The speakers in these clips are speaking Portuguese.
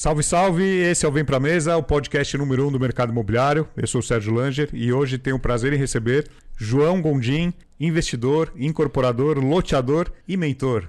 Salve, salve! Esse é o Vem Pra Mesa, o podcast número um do mercado imobiliário. Eu sou o Sérgio Langer e hoje tenho o prazer em receber João Gondim, investidor, incorporador, loteador e mentor.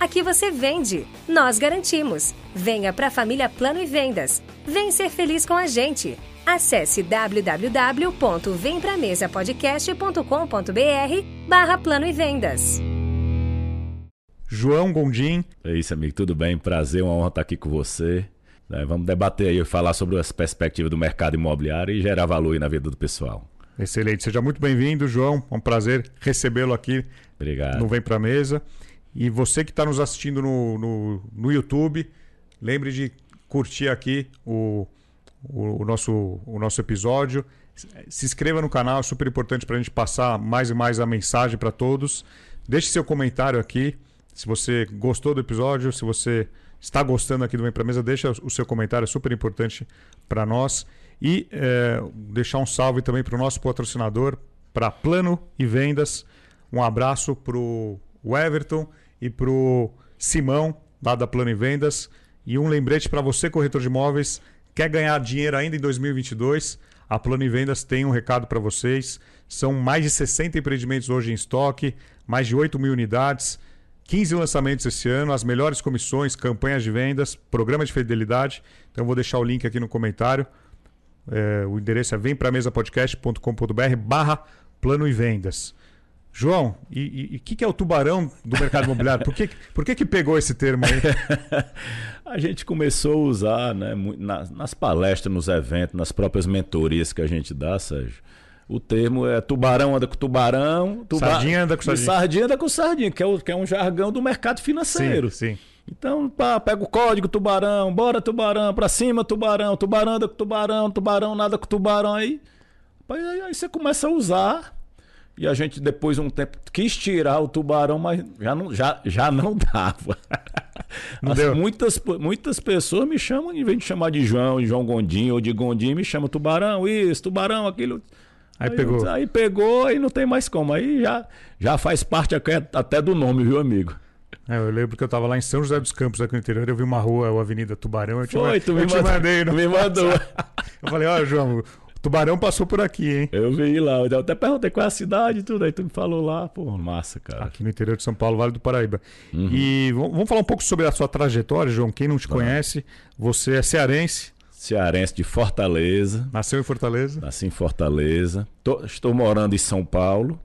aqui você vende. Nós garantimos. Venha para a família Plano e Vendas. Vem ser feliz com a gente. Acesse www.vempramesapodcast.com.br barra Plano e Vendas. João Gondim. É isso, amigo. Tudo bem? Prazer, uma honra estar aqui com você. É, vamos debater aí, falar sobre as perspectivas do mercado imobiliário e gerar valor aí na vida do pessoal. Excelente. Seja muito bem-vindo, João. É um prazer recebê-lo aqui Obrigado. no Vem Pra Mesa. E você que está nos assistindo no, no, no YouTube, lembre de curtir aqui o, o, o nosso, o nosso episódio. Se inscreva no canal, é super importante para a gente passar mais e mais a mensagem para todos. Deixe seu comentário aqui. Se você gostou do episódio, se você está gostando aqui do Vem Pra Mesa, deixa o seu comentário, é super importante para nós. E é, deixar um salve também para o nosso patrocinador, para Plano e Vendas. Um abraço para o Everton e para o Simão, lá da Plano e Vendas. E um lembrete para você, corretor de imóveis, quer ganhar dinheiro ainda em 2022? A Plano e Vendas tem um recado para vocês. São mais de 60 empreendimentos hoje em estoque, mais de 8 mil unidades, 15 lançamentos esse ano, as melhores comissões, campanhas de vendas, programa de fidelidade. Então vou deixar o link aqui no comentário. É, o endereço é vempramesapodcast.com.br barra plano e vendas. João, e o que, que, é o tubarão do mercado imobiliário? Por que, por que, que pegou esse termo aí? a gente começou a usar né, nas, nas, palestras, nos eventos, nas próprias mentorias que a gente dá, Sérgio. O termo é tubarão anda com tubarão, tuba... sardinha anda com sardinha. Sardinha anda com sardinha, que é, o, que é um jargão do mercado financeiro. Sim, sim. Então, pá, pega o código tubarão, bora tubarão, pra cima tubarão, tubarão anda com tubarão, tubarão nada com tubarão aí. Aí, aí você começa a usar e a gente, depois de um tempo, quis tirar o tubarão, mas já não, já, já não dava. Não As, muitas, muitas pessoas me chamam, em vez de chamar de João, de João Gondim ou de Gondim, me chamam tubarão, isso, tubarão, aquilo. Aí, aí pegou. Aí pegou e não tem mais como. Aí já, já faz parte até do nome, viu, amigo? É, eu lembro que eu estava lá em São José dos Campos, aqui no interior, eu vi uma rua, a Avenida Tubarão. Eu Foi, te, tu me, eu te mandei. Me mandou. eu falei, ó, João, Tubarão passou por aqui, hein? Eu vi lá, eu até perguntei qual é a cidade e tudo, aí tu me falou lá, pô, massa, cara. Aqui no interior de São Paulo, Vale do Paraíba. Uhum. E vamos falar um pouco sobre a sua trajetória, João. Quem não te conhece, você é cearense. Cearense de Fortaleza. Nasceu em Fortaleza? Nasci em Fortaleza. Tô, estou morando em São Paulo.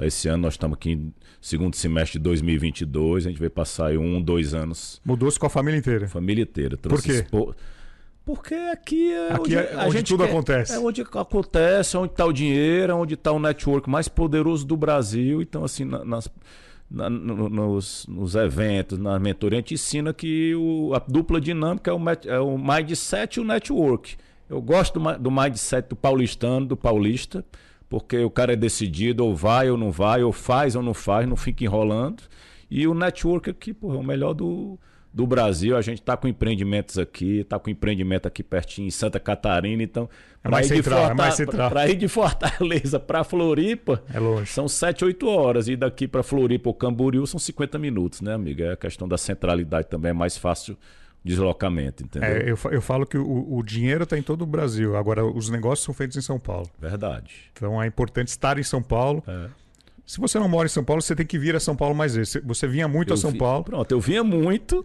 Esse ano nós estamos aqui em segundo semestre de 2022. A gente vai passar aí um, dois anos. Mudou-se com a família inteira? Família inteira. Trouxe Por quê? Porque aqui é aqui onde, é onde gente tudo quer, acontece. É onde acontece, onde está o dinheiro, onde está o network mais poderoso do Brasil. Então, assim, na, nas, na, no, nos, nos, eventos, na mentoria, a gente ensina que o, a dupla dinâmica é o, é o mindset e o network. Eu gosto do, do mindset do paulistano, do paulista, porque o cara é decidido, ou vai ou não vai, ou faz ou não faz, não fica enrolando. E o network aqui, pô, é o melhor do do Brasil. A gente está com empreendimentos aqui, está com empreendimento aqui pertinho em Santa Catarina. Então, é mais, central, Forta... é central. Para ir de Fortaleza para Floripa, é longe. são 7, 8 horas. E daqui para Floripa ou Camboriú são 50 minutos, né, amiga? É a questão da centralidade também é mais fácil deslocamento, entendeu? É, eu, eu falo que o, o dinheiro está em todo o Brasil, agora os negócios são feitos em São Paulo. Verdade. Então é importante estar em São Paulo. É. Se você não mora em São Paulo, você tem que vir a São Paulo mais vezes. Você vinha muito eu a São vi... Paulo. Pronto, eu vinha muito.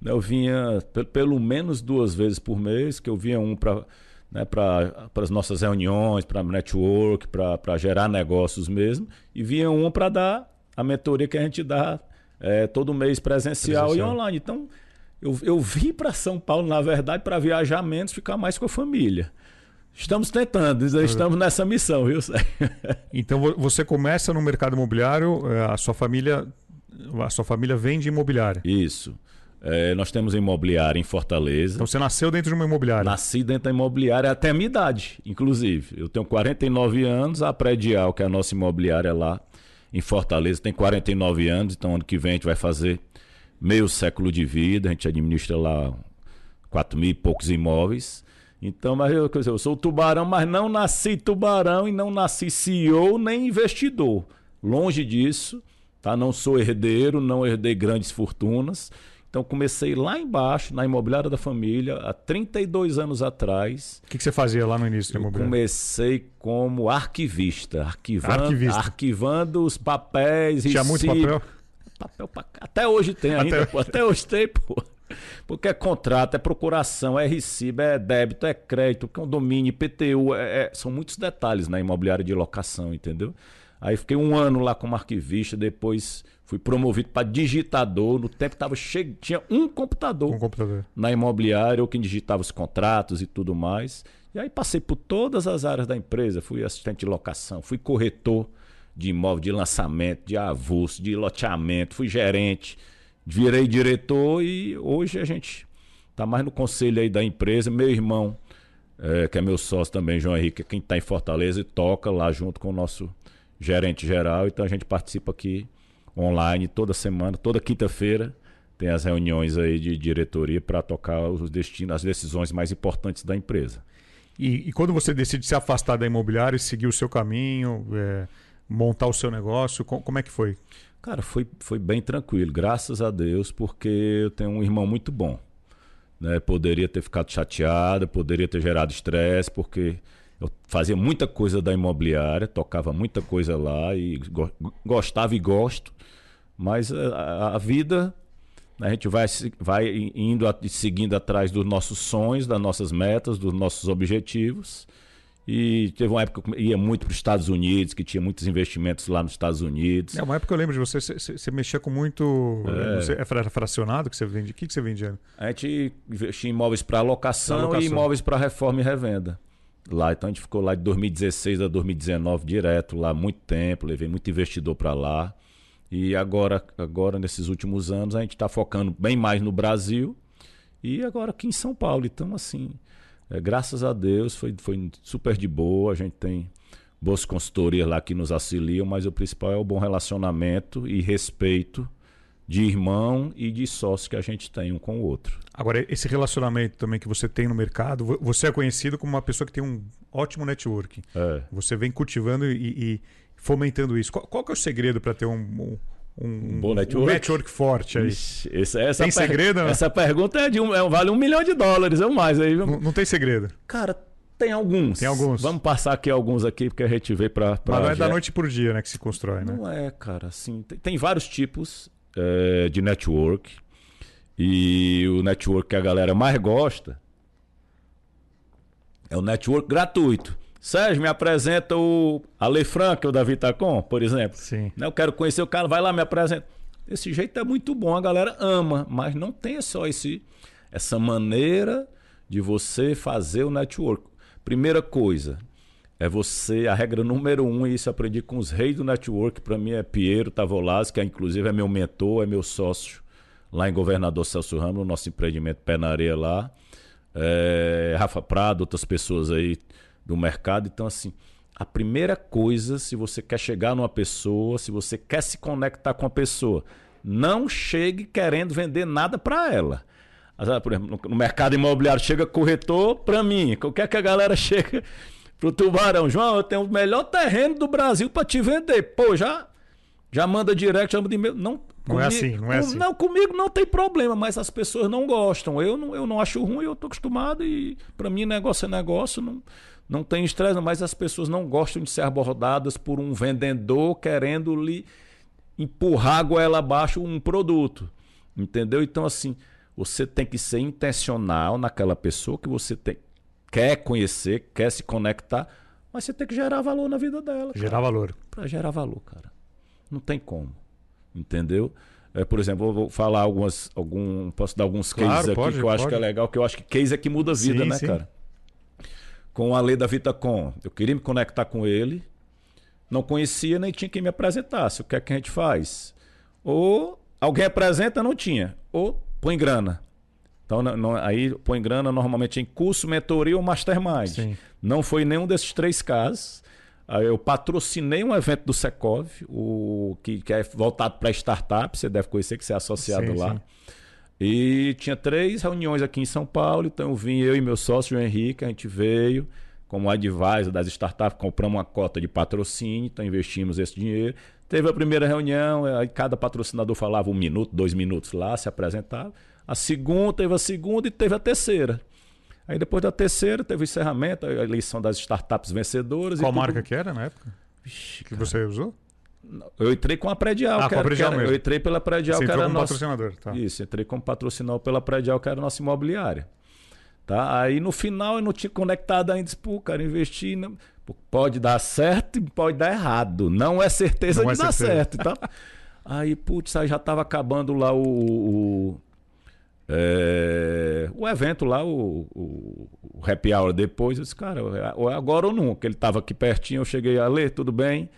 Né, eu vinha pelo menos duas vezes por mês, que eu vinha um para né, para as nossas reuniões, para network, para gerar negócios mesmo, e vinha um para dar a mentoria que a gente dá é, todo mês presencial, presencial, e online. Então, eu, eu vim para São Paulo, na verdade, para viajar menos, ficar mais com a família. Estamos tentando, estamos nessa missão, viu? então você começa no mercado imobiliário, é, a sua família, a sua família vende imobiliária. Isso. É, nós temos imobiliária em Fortaleza. Então você nasceu dentro de uma imobiliária? Nasci dentro da imobiliária até a minha idade, inclusive. Eu tenho 49 anos, a Predial, que é a nossa imobiliária lá em Fortaleza, tem 49 anos, então ano que vem a gente vai fazer meio século de vida, a gente administra lá 4 mil e poucos imóveis. Então, mas eu, eu sou tubarão, mas não nasci tubarão e não nasci CEO nem investidor. Longe disso, tá? Não sou herdeiro, não herdei grandes fortunas. Então comecei lá embaixo, na imobiliária da família, há 32 anos atrás. O que, que, você fazia lá no início da imobiliária? Comecei como arquivista, arquivando, arquivista. arquivando os papéis. Tinha muito papel? Papel pra... Até hoje tem ainda, até... Pô, até hoje tem, pô. Porque é contrato, é procuração, é recibo, é débito, é crédito, condomínio, IPTU, é, é, são muitos detalhes na imobiliária de locação, entendeu? Aí fiquei um ano lá como arquivista, depois fui promovido para digitador. No tempo tava cheio, tinha um computador, um computador na imobiliária, eu que digitava os contratos e tudo mais. E aí passei por todas as áreas da empresa, fui assistente de locação, fui corretor de imóvel, de lançamento, de avulso, de loteamento, fui gerente virei diretor e hoje a gente está mais no conselho aí da empresa. Meu irmão, é, que é meu sócio também, João Henrique, é quem está em Fortaleza e toca lá junto com o nosso gerente geral. Então a gente participa aqui online toda semana, toda quinta-feira. Tem as reuniões aí de diretoria para tocar os destinos, as decisões mais importantes da empresa. E, e, quando você decide se afastar da imobiliária e seguir o seu caminho, é, montar o seu negócio, como é que foi? Cara, foi, foi bem tranquilo, graças a Deus, porque eu tenho um irmão muito bom. Né? Poderia ter ficado chateado, poderia ter gerado estresse, porque eu fazia muita coisa da imobiliária, tocava muita coisa lá e go gostava e gosto, mas a, a vida a gente vai, vai indo e seguindo atrás dos nossos sonhos, das nossas metas, dos nossos objetivos. E teve uma época que eu ia muito para os Estados Unidos, que tinha muitos investimentos lá nos Estados Unidos. É uma época que eu lembro de você, você, você mexia com muito. É. Você, é fracionado que você vende? O que, que você vendia? A gente investia em imóveis para locação, locação, e imóveis para reforma e revenda. Lá, então a gente ficou lá de 2016 a 2019 direto, lá muito tempo, levei muito investidor para lá. E agora, agora, nesses últimos anos, a gente está focando bem mais no Brasil e agora aqui em São Paulo. Então, assim, é, graças a Deus foi, foi super de boa. A gente tem boas consultorias lá que nos auxiliam, mas o principal é o bom relacionamento e respeito de irmão e de sócio que a gente tem um com o outro. Agora, esse relacionamento também que você tem no mercado, você é conhecido como uma pessoa que tem um ótimo networking. É. Você vem cultivando e, e fomentando isso. Qual, qual é o segredo para ter um, um um, um, bom network. Um network forte aí. Ixi, essa, essa tem segredo? Né? Essa pergunta é de um, é, vale um milhão de dólares ou mais aí. Não, não, tem segredo. Cara, tem alguns. Tem alguns. Vamos passar aqui alguns aqui porque a gente vê para. Mas não é da noite por dia, né, que se constrói, né? Não é, cara. Assim, tem, tem vários tipos é, de network e o network que a galera mais gosta é o network gratuito. Sérgio, me apresenta o Ale Franca, o Davi Tacon, por exemplo. Sim. Eu quero conhecer o cara, vai lá, me apresenta. Esse jeito é muito bom, a galera ama, mas não tem só esse, essa maneira de você fazer o network. Primeira coisa, é você, a regra número um, e isso aprendi com os reis do network, para mim é Piero Tavolazzi, que é, inclusive é meu mentor, é meu sócio lá em Governador Celso Ramos, no nosso empreendimento Pé na Areia lá. É, Rafa Prado, outras pessoas aí do mercado. Então, assim, a primeira coisa, se você quer chegar numa pessoa, se você quer se conectar com a pessoa, não chegue querendo vender nada para ela. Por exemplo, no mercado imobiliário chega corretor para mim. Que é que a galera chega pro tubarão? João, eu tenho o melhor terreno do Brasil para te vender. Pô, já já manda direct, manda e-mail. Não, não é assim, não é assim. Não, comigo não tem problema, mas as pessoas não gostam. Eu não, eu não acho ruim, eu tô acostumado e para mim negócio é negócio, não não tem estresse, mas as pessoas não gostam de ser abordadas por um vendedor querendo lhe empurrar a goela abaixo um produto. Entendeu? Então, assim, você tem que ser intencional naquela pessoa que você tem, quer conhecer, quer se conectar, mas você tem que gerar valor na vida dela. Gerar valor. Para gerar valor, cara. Não tem como. Entendeu? É, por exemplo, eu vou falar algumas. Algum, posso dar alguns Claro, cases aqui pode, que eu acho pode. que é legal, que eu acho que case é que muda a vida, Sim, né, sim. cara? Com a lei da Vitacom. Eu queria me conectar com ele, não conhecia nem tinha quem me apresentasse. O que é que a gente faz? Ou alguém apresenta, não tinha. Ou põe grana. Então, não- não- aí põe grana normalmente em curso, mentoria ou mastermind. Sim. Não foi nenhum desses três casos. Eu patrocinei um evento do Secov, o, que, que é voltado para startup, você deve conhecer que você é associado Sim, lá. sim. E tinha três reuniões aqui em São Paulo, então eu vim, eu e meu sócio, o Henrique, a gente veio como advisor das startups, compramos uma cota de patrocínio, então investimos esse dinheiro. Teve a primeira reunião, aí cada patrocinador falava um minuto, dois minutos lá, se apresentava. A segunda, teve a segunda e teve a terceira. Aí depois da terceira, teve o encerramento, a eleição das startups vencedoras. Qual marca que era na época? Vixe, Que você usou? Eu entrei com a Predial. Ah, que com a era- que era- mesmo. Eu entrei pela Predial, Você que era como nossa... patrocinador, tá. Isso, entrei como patrocinador pela Predial, que era a nossa imobiliária. Tá? Aí no final eu não tinha conectado ainda, disse, pô, cara, investir. Pô, Pode dar certo e pode dar errado. Não é certeza Não de é dar certeza. certo. Tá? aí, putz, aí já tava acabando lá o. o é, o evento lá, o, o, o happy hour depois, eu disse, cara, ou é agora ou nunca. Ele tava aqui pertinho, eu cheguei a ler, tudo bem.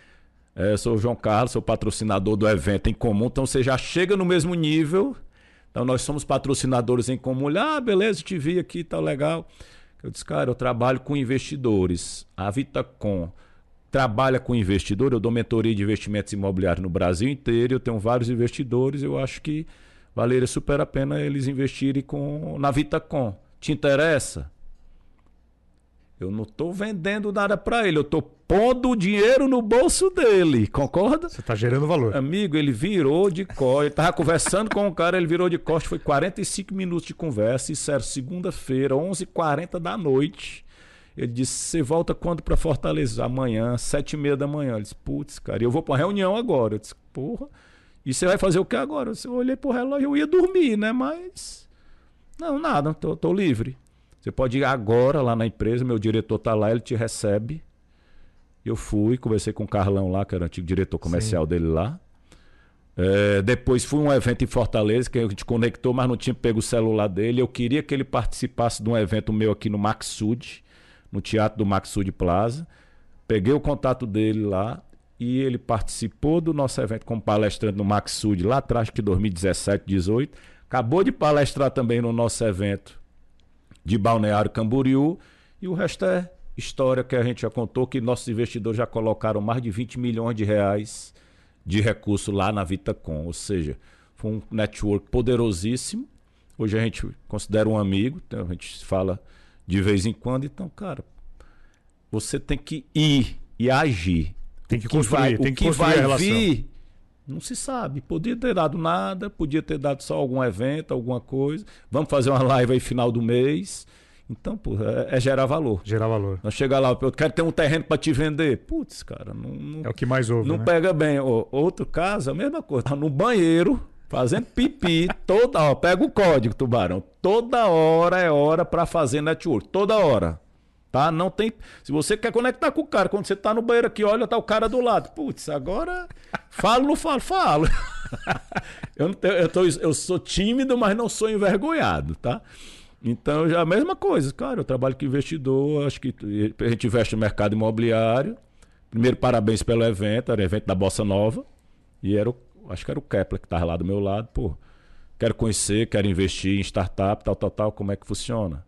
É, sou o João Carlos, sou patrocinador do evento em comum, então você já chega no mesmo nível. Então nós somos patrocinadores em comum. Ele, Ah, beleza, te vi aqui, tá legal. Eu disse, cara, eu trabalho com investidores. A Vitacom trabalha com investidor, eu dou mentoria de investimentos imobiliários no Brasil inteiro, eu tenho vários investidores, eu acho que valeria super a pena eles investirem com, na Vitacom. Te interessa? Eu não estou vendendo nada para ele, eu estou pondo o dinheiro no bolso dele, concorda? Você tá gerando valor. Amigo, ele virou de costas. Ele tava conversando com o cara, ele virou de costas. Foi 45 minutos de conversa. Isso era segunda-feira, 11h40 da noite. Ele disse: Você volta quando para Fortaleza? Amanhã, sete e meia da manhã. Ele disse: Putz, cara, eu vou para reunião agora. Eu disse: Porra, e você vai fazer o que agora? Eu olhei pro relógio, eu ia dormir, né? Mas. Não, nada, tô, tô livre. Você pode ir agora lá na empresa, meu diretor tá lá, ele te recebe. Eu fui, conversei com o Carlão lá, que era o antigo diretor comercial dele lá. É, depois fui a um evento em Fortaleza, que a gente conectou, mas não tinha pego o celular dele. Eu queria que ele participasse de um evento meu aqui no Maxud, no Teatro do Maxud Plaza. Peguei o contato dele lá e ele participou do nosso evento como palestrante no Maxud lá atrás, que 2017, 18. Acabou de palestrar também no nosso evento de Balneário Camboriú. E o resto é história que a gente já contou, que nossos investidores já colocaram mais de 20 milhões de reais de recurso lá na Vitacom. Ou seja, foi um network poderosíssimo. Hoje a gente considera um amigo, então a gente fala de vez em quando. Então, cara, você tem que ir e agir. Tem que O que construir, vai, tem que que construir a vai relação. vir, não se sabe. Podia ter dado nada, podia ter dado só algum evento, alguma coisa. Vamos fazer uma live aí final do mês. Então, pô, é, é gerar valor. Gerar valor. Nós chegar lá, eu quero ter um terreno para te vender. Putz, cara, não, não, É o que mais ouve, não né? pega bem. Ô, outro caso, a mesma coisa. Tá no banheiro, fazendo pipi, toda hora. Pega o código, tubarão. Toda hora é hora para fazer network. Toda hora. Tá? Não tem. Se você quer conectar com o cara, quando você tá no banheiro aqui, olha, tá o cara do lado. Putz, agora. Falo, não falo? Falo. eu, não tenho- eu, tô- eu sou tímido, mas não sou envergonhado, tá? Então, já a mesma coisa, cara. Eu trabalho com investidor, acho que a gente investe no mercado imobiliário. Primeiro, parabéns pelo evento, era o evento da Bossa Nova. E era o, acho que era o Kepler que estava lá do meu lado. Pô, quero conhecer, quero investir em startup, tal, tal, tal, como é que funciona?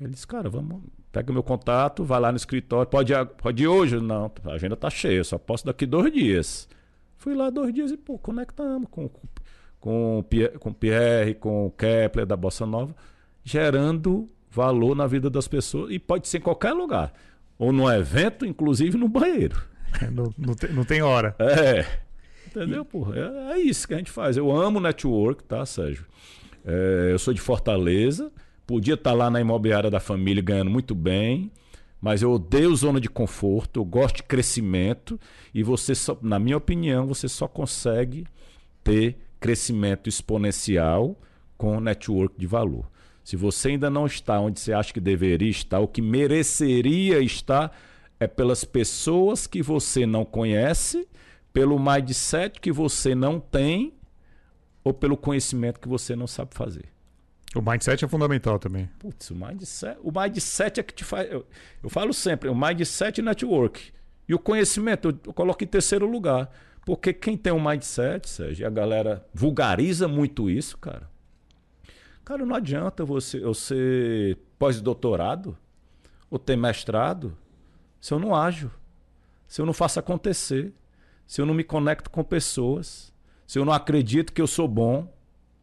Ele disse, cara, vamos, pega meu contato, vai lá no escritório, pode, ir pode ir hoje? Não, a agenda tá cheia, só posso daqui dois dias. Fui lá dois dias e, pô, conectamos com, com, o Pierre- com o Pierre, com o Kepler da Bossa Nova, gerando valor na vida das pessoas e pode ser em qualquer lugar. Ou no evento, inclusive no banheiro. Não, não tem, não tem hora. É. Entendeu, porra? É, é isso que a gente faz. Eu amo network, tá, Sérgio? É, eu sou de Fortaleza, podia estar lá na imobiliária da família ganhando muito bem, mas eu odeio zona de conforto, eu gosto de crescimento e você, só, na minha opinião, você só consegue ter crescimento exponencial com network de valor. Se você ainda não está onde você acha que deveria estar, o que mereceria estar é pelas pessoas que você não conhece, pelo mindset que você não tem, ou pelo conhecimento que você não sabe fazer. O mindset é fundamental também. Putz, o mindset, o mindset é que te faz. Eu, eu falo sempre, o mindset e network. E o conhecimento, eu, eu coloco em terceiro lugar. Porque quem tem um mindset, Sérgio, a galera vulgariza muito isso, cara. Cara, não adianta você eu ser pós-doutorado ou ter mestrado se eu não ajo, se eu não faço acontecer, se eu não me conecto com pessoas, se eu não acredito que eu sou bom,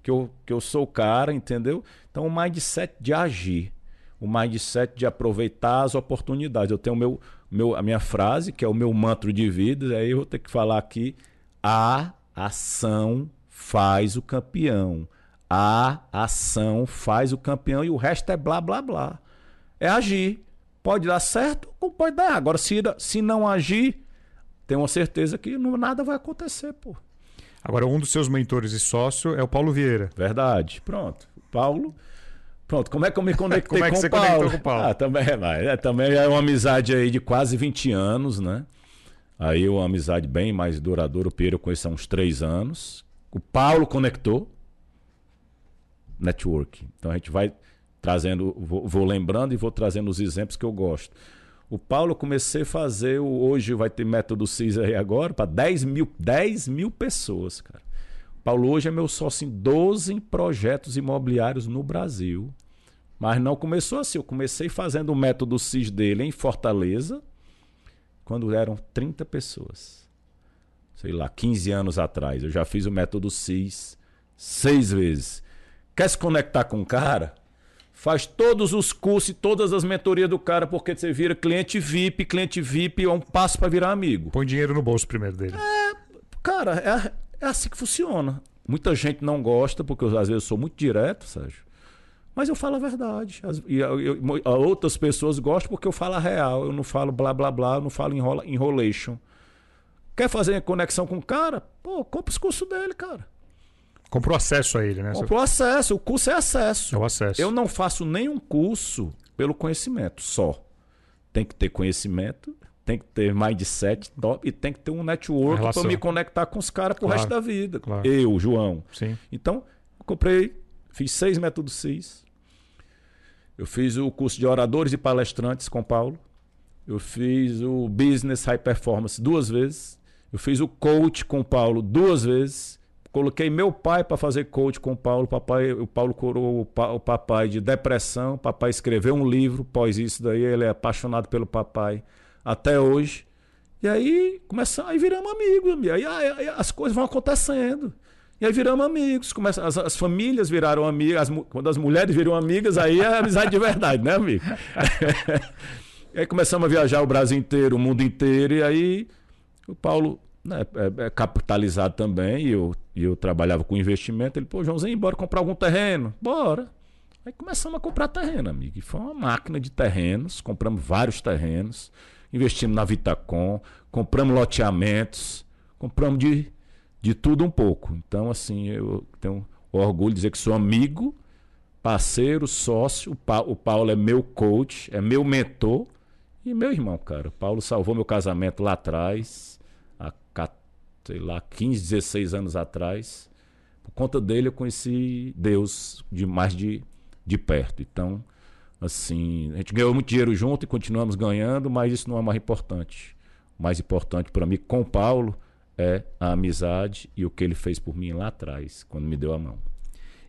que eu, que eu sou o cara, entendeu? Então, o mindset de agir, o mindset de aproveitar as oportunidades. Eu tenho meu, meu, a minha frase, que é o meu mantra de vida, aí eu vou ter que falar aqui: a ação faz o campeão. A ação faz o campeão e o resto é blá blá blá. É agir. Pode dar certo ou pode dar. Agora, se, se não agir, tenho certeza que nada vai acontecer, pô. Agora, um dos seus mentores e sócio é o Paulo Vieira. Verdade. Pronto. Paulo. Pronto, como é que eu me conectei como é que com, você Paulo? com o Paulo? Ah, também, é, é, também é uma amizade aí de quase 20 anos, né? Aí uma amizade bem mais duradoura. O Pedro eu conheço há uns três anos. O Paulo conectou. Network. Então a gente vai trazendo, vou, vou, lembrando e vou trazendo os exemplos que eu gosto. O Paulo, eu comecei a fazer, hoje vai ter método CIS aí agora, para 10 mil, 10 mil pessoas, cara. O Paulo hoje é meu sócio em 12 projetos imobiliários no Brasil. Mas não começou assim. Eu comecei fazendo o método CIS dele em Fortaleza, quando eram 30 pessoas. Sei lá, 15 anos atrás. Eu já fiz o método CIS seis vezes. Quer se conectar com o cara? Faz todos os cursos e todas as mentorias do cara, porque você vira cliente VIP, cliente VIP é um passo para virar amigo. Põe dinheiro no bolso primeiro dele. É, cara, é, é assim que funciona. Muita gente não gosta, porque eu, às vezes eu sou muito direto, Sérgio. Mas eu falo a verdade. As, e eu, eu, outras pessoas gostam porque eu falo a real. Eu não falo blá blá blá, eu não falo enrola, enrolation. Quer fazer conexão com o cara? Pô, compra os cursos dele, cara. Comprou acesso a ele, né? Comprou acesso. O curso é acesso. É o acesso. Eu não faço nenhum curso pelo conhecimento só. Tem que ter conhecimento, tem que ter mindset top e tem que ter um network para me conectar com os caras pro claro, resto da vida. Claro. Eu, João. Sim. Então, comprei, fiz seis métodos seis. Eu fiz o curso de oradores e palestrantes com Paulo. Eu fiz o Business High Performance duas vezes. Eu fiz o coach com Paulo duas vezes. Coloquei meu pai para fazer coach com o Paulo. Papai, o Paulo curou o, papai de depressão. O papai escreveu um livro. Pós isso daí, ele é apaixonado pelo papai até hoje. E aí começamos, aí viramos amigos. Aí, aí, aí, as coisas vão acontecendo. E aí viramos amigos. Começa, as, as famílias viraram amigas. As, quando as mulheres viram amigas, aí é amizade de verdade, né, amigo? e aí começamos a viajar o Brasil inteiro, o mundo inteiro. E aí o Paulo né, é, é, capitalizado também, e eu, e eu trabalhava com investimento. Ele, pô, Joãozinho, bora comprar algum terreno? Bora. Aí começamos a comprar terreno, amigo. E foi uma máquina de terrenos, compramos vários terrenos, investimos na Vitacom, compramos loteamentos, compramos de, de tudo um pouco. Então, assim, eu tenho orgulho de dizer que sou amigo, parceiro, sócio. O, pa o Paulo é meu coach, é meu mentor e meu irmão, cara. O Paulo salvou meu casamento lá atrás sei lá, 15, 16 anos atrás. Por conta dele eu conheci Deus de mais de, de perto. Então, assim, a gente ganhou muito dinheiro junto e continuamos ganhando, mas isso não é mais importante. O mais importante para mim com Paulo é a amizade e o que ele fez por mim lá atrás, quando me deu a mão.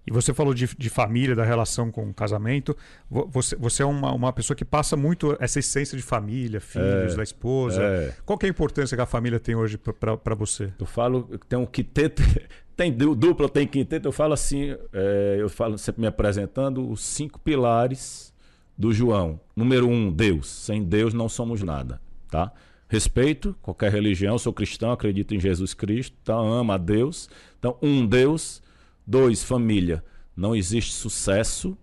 E você falou de, de família, da relação com o casamento. Você, você é uma, uma pessoa que passa muito essa essência de família, filhos, é, da esposa. É. Qual é a importância que a família tem hoje para você? Eu falo, tem um quinteto, tem dupla, tem quinteto. Eu falo assim, é, eu falo sempre me apresentando os cinco pilares do João. Número um, Deus. Sem Deus não somos nada, tá? Respeito qualquer religião, sou cristão, acredito em Jesus Cristo, então amo a Deus. Então, um Deus. Dois, família. Não existe sucesso,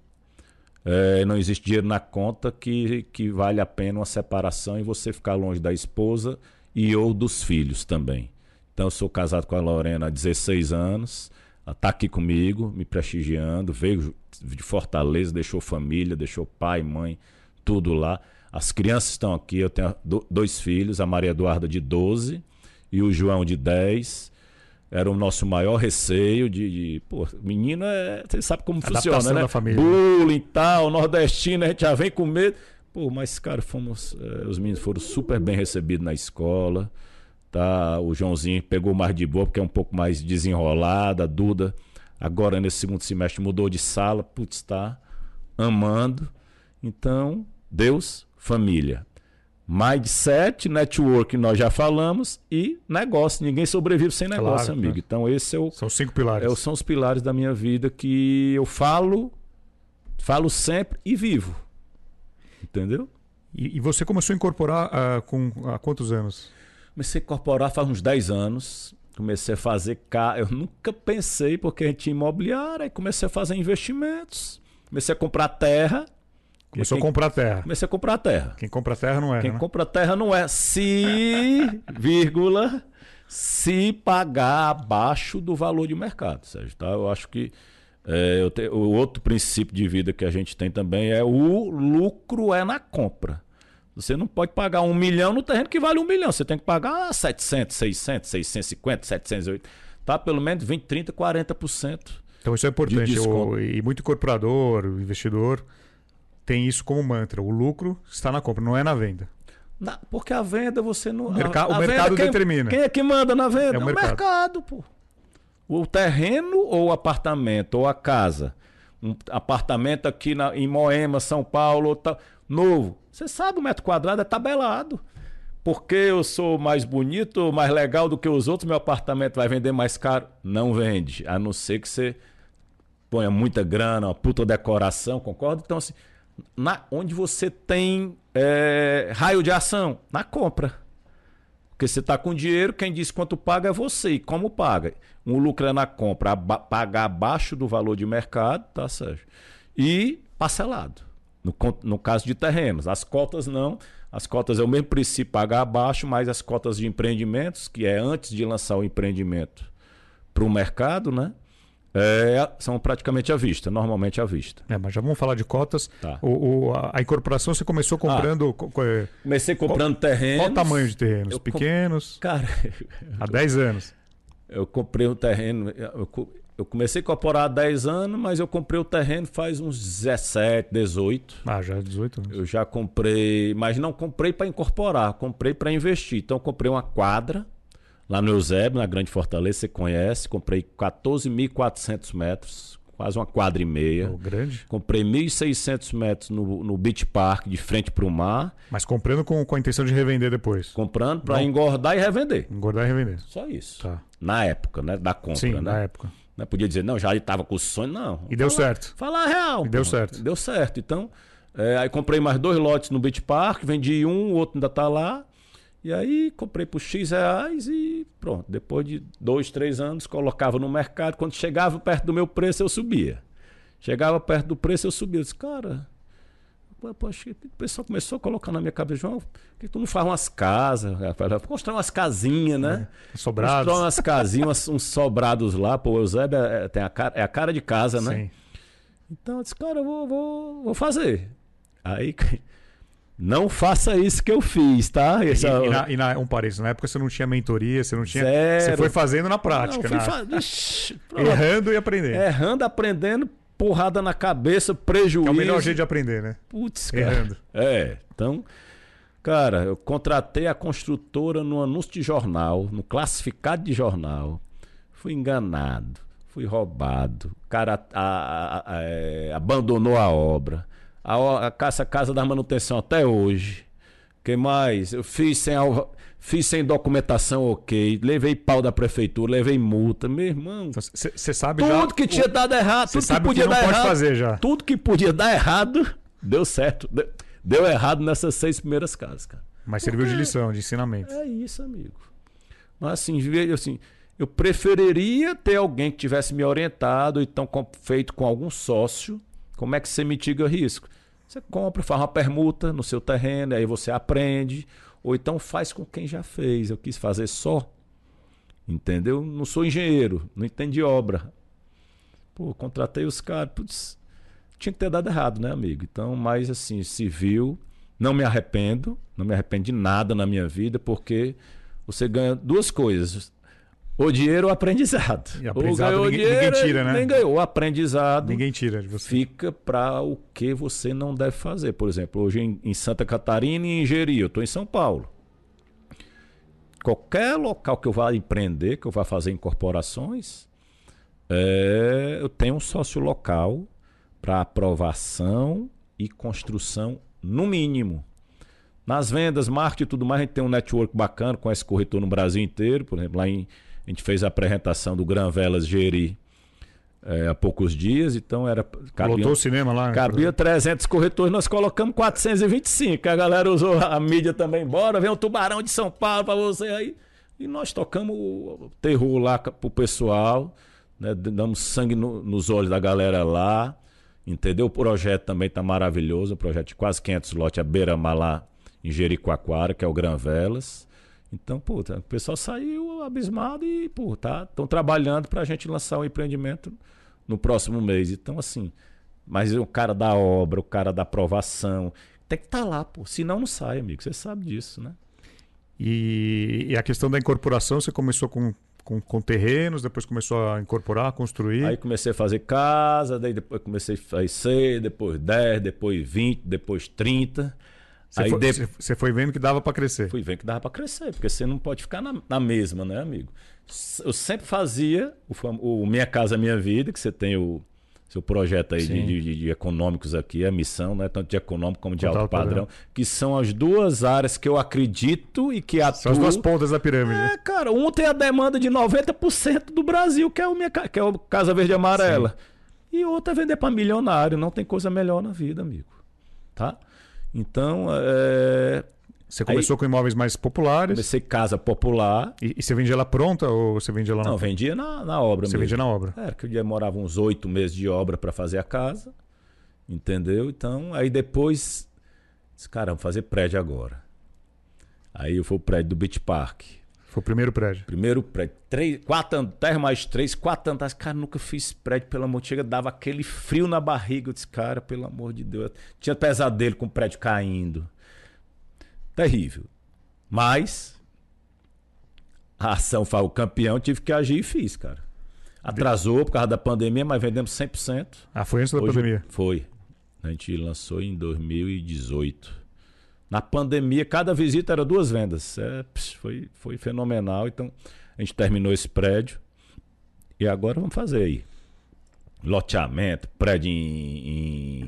é, não existe dinheiro na conta que, que vale a pena uma separação e você ficar longe da esposa e ou dos filhos também. Então, eu sou casado com a Lorena há 16 anos. Ela está aqui comigo, me prestigiando. Veio de Fortaleza, deixou família, deixou pai, mãe, tudo lá. As crianças estão aqui. Eu tenho dois filhos, a Maria Eduarda de 12 e o João de 10. Era o nosso maior receio de, de pô, menino é, você sabe como Adaptação funciona, né? família. Bullying e tal, nordestino, a gente já vem com medo. Pô, mas cara, fomos, eh, os meninos foram super bem recebidos na escola, tá? O Joãozinho pegou mais de boa porque é um pouco mais desenrolada, a Duda agora nesse segundo semestre mudou de sala, putz, tá amando. Então, Deus, família. Mindset, network, nós já falamos, e negócio. Ninguém sobrevive sem negócio, Claro, amigo. né? Então, esse é o, São cinco pilares. é, são os pilares da minha vida que eu falo, falo sempre e vivo. Entendeu? E, e você começou a incorporar ah, com há quantos anos? Comecei a incorporar faz uns 10 anos. Comecei a fazer ca... Eu nunca pensei, porque a gente tinha imobiliária, aí comecei a fazer investimentos. Comecei a comprar terra. Começou Quem- a comprar terra. Comecei a comprar terra. Quem compra terra não é, Quem né? compra terra não é se, vírgula, se pagar abaixo do valor de mercado, Sérgio. Tá? Eu acho que é, eu te- o outro princípio de vida que a gente tem também é o lucro é na compra. Você não pode pagar um milhão no terreno que vale um milhão. Você tem que pagar 700, 600, 650, 708. Tá? Pelo menos 20, 30, 40%. Então isso é importante. O- e muito incorporador, o investidor, tem isso como mantra. O lucro está na compra, não é na venda. Na- porque a venda você não. Merca- a- o a mercado quem, determina. Quem é que manda na venda? É o o mercado. mercado, pô. O terreno ou o apartamento ou a casa. Um apartamento aqui na- em Moema, São Paulo, tal, novo. Você sabe, o metro quadrado é tabelado. Porque eu sou mais bonito, mais legal do que os outros, meu apartamento vai vender mais caro? Não vende. A não ser que você ponha muita grana, uma puta decoração, concorda? Então, assim, na, onde você tem é, raio de ação? Na compra. Porque você está com dinheiro, quem diz quanto paga é você. E como paga? Um lucro é na compra, pagar abaixo do valor de mercado, tá, Sérgio? E parcelado. No, no caso de terrenos. As cotas não. As cotas é o mesmo princípio, pagar abaixo, mas as cotas de empreendimentos, que é antes de lançar o empreendimento para o mercado, né? É, são praticamente à vista, normalmente à vista. É, mas já vamos falar de cotas. Tá. O, o- a, a incorporação você começou comprando. co- co- é, Comecei comprando terrenos. Qual o tamanho de terrenos? Eu com- Pequenos? Cara, Há 10 anos. eu comprei um terreno. Eu, co- eu comecei a incorporar há 10 anos, mas eu comprei o terreno faz uns 17, 18. Ah, já há 18 anos. Eu já comprei, mas não comprei para incorporar, comprei para investir. Então, eu comprei uma quadra lá no Eusébio, na Grande Fortaleza, você conhece. Comprei 14.400 metros, quase uma quadra e meia. O grande. Comprei 1.600 metros no, no Beach Park, de frente para o mar, Mas comprando com, com a intenção de revender depois. comprando para engordar e revender. Engordar e revender. Só isso. Tá. Na época, né? Da compra, Sim, né? na época. Não podia dizer, não, já estava com o sonho, não. E deu Fala- certo. Falar a real. E deu certo. Deu certo. Então, é, aí comprei mais dois lotes no Beach Park, vendi um, o outro ainda tá lá. E aí comprei por X reais e pronto. Depois de dois, três anos, colocava no mercado. Quando chegava perto do meu preço, eu subia. Chegava perto do preço, eu subia. Eu disse, cara, poxa, o pessoal começou a colocar na minha cabeça, João, por que tu não faz umas casas? Constrói umas casinhas, né? Sobrados. Constrói umas casinhas, uns sobrados lá. Pô, o Eusébio é, é- tem a cara, é a cara de casa, né? Sim. Então eu disse, cara, eu vou, vou, vou fazer. Aí, não faça isso que eu fiz, tá? E, é o- e na, e na- um parênteses, na época você não tinha mentoria, você não tinha. Zero. Você foi fazendo na Não, prática, fui na- fa- Ixi, pronto. errando e aprendendo. Errando, aprendendo, porrada na cabeça, prejuízo. É o melhor jeito de aprender, né? Putz, cara. Errando. É, então, cara, eu contratei a construtora no anúncio de jornal, no classificado de jornal. Fui enganado, fui roubado. O cara a- a- a- é, abandonou a obra. A, a casa, casa da manutenção até hoje. que mais? Eu fiz sem, fiz sem documentação ok, levei pau da prefeitura, levei multa. Meu irmão, Você sabe já. tudo que tinha o- dado errado, tudo que que podia não dar errado. fazer já. Tudo que podia dar errado, deu certo. Deu, deu errado nessas seis primeiras casas, cara. Mas serviu de Porque- lição, de ensinamento. É isso, amigo. Mas assim, veja assim, eu preferiria ter alguém que tivesse me orientado, então feito com algum sócio. Como é que você mitiga risco? Você compra, faz uma permuta no seu terreno, aí você aprende. Ou então faz com quem já fez. Eu quis fazer só. Entendeu? Não sou engenheiro, não entendo de obra. Pô, contratei os caras. Putz, tinha que ter dado errado, né, amigo? Então, mas assim, civil, não me arrependo, não me arrependo de nada na minha vida, porque você ganha duas coisas. O dinheiro ou aprendizado. E aprendizado ou ganhou ninguém- dinheiro, ninguém tira, né? Nem ganhou. O aprendizado Ninguém tira de você. fica para o que você não deve fazer. Por exemplo, hoje em, em Santa Catarina e em Jeri, eu estou em São Paulo. Qualquer local que eu vá empreender, que eu vá fazer incorporações, é, eu tenho um sócio local para aprovação e construção, no mínimo. Nas vendas, marketing e tudo mais, a gente tem um network bacana com esse corretor no Brasil inteiro. Por exemplo, lá em, a gente fez a apresentação do Gran Velas Geri é, há poucos dias, então era. cabia- Lotou o cinema lá. Cabia 300 corretores, nós colocamos 425. A galera usou a mídia também. Bora, vem um tubarão de São Paulo pra você aí. E nós tocamos o terror lá pro pessoal, né? Damos sangue no- nos olhos da galera lá. Entendeu? O projeto também tá maravilhoso. Um projeto de quase 500 lotes, a beira-mar lá em Jericoacoara, que é o Gran Velas. Então, pô, tá- o pessoal saiu abismado e, pô, tá, estão trabalhando pra gente lançar um empreendimento no próximo mês. Então, assim, mas o cara da obra, o cara da aprovação, tem que estar lá, pô. Senão não sai, amigo. Você sabe disso, né? E, e a questão da incorporação, você começou com, com, com terrenos, depois começou a incorporar, a construir. Aí comecei a fazer casa, daí depois comecei a fazer 6, depois 10, depois 20, depois 30. Você, aí foi, de- você- foi vendo que dava para crescer. Fui vendo que dava pra crescer, porque você não pode ficar na, na mesma, né, amigo? Eu sempre fazia o, fam- o Minha Casa Minha Vida, que você tem o seu projeto aí de, Sim. de- de econômicos aqui, a missão, né? Tanto de econômico como de alto padrão, que são as duas áreas que eu acredito e que atuo. São as duas pontas da pirâmide. né? É, cara, um tem a demanda de 90% do Brasil, que é o, minha, que é o Casa Verde e Amarela. E outro é vender para milionário. Não tem coisa melhor na vida, amigo. Tá? Então, é, Você começou com imóveis mais populares comecei casa popular. e, e você vendia ela pronta ou você vendia lá Não, na vendia na, na obra Você mesmo. vendia na obra. Era que eu demorava uns oito meses de obra para fazer a casa. Entendeu? Então, aí depois. Disse, cara, vamos fazer prédio agora. Aí foi o prédio do Beach Park. Foi o primeiro prédio. Primeiro prédio, três, quatro andares mais três, quatro andares. Cara, nunca fiz prédio, pelo amor de Deus. Chega, dava aquele frio na barriga. Eu disse, cara, pelo amor de Deus. Tinha pesadelo com o prédio caindo. Terrível. Mas a ação foi o campeão, tive que agir e fiz, cara. Atrasou por causa da pandemia, mas vendemos 100%. Ah, foi antes da Hoje- pandemia. Foi. A gente lançou em 2018. Na pandemia, cada visita era duas vendas. É, foi, foi fenomenal. Então, a gente terminou esse prédio. E agora vamos fazer aí. Loteamento, prédio em,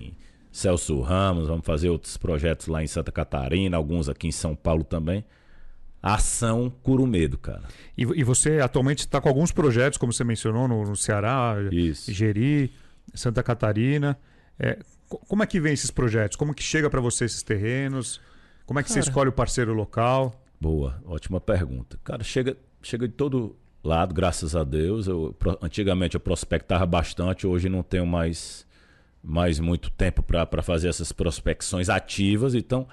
em Celso Ramos, vamos fazer outros projetos lá em Santa Catarina, alguns aqui em São Paulo também. Ação cura o medo, cara. E, e você atualmente está com alguns projetos, como você mencionou, no, no Ceará, Isso. Jeri, Santa Catarina. É, co- como é que vem esses projetos? Como que chega para você esses terrenos? Como é que você Cara. escolhe o parceiro local? Boa, ótima pergunta. Cara, chega, chega de todo lado, graças a Deus. Eu, antigamente eu prospectava bastante, hoje não tenho mais, mais muito tempo para fazer essas prospecções ativas. Então,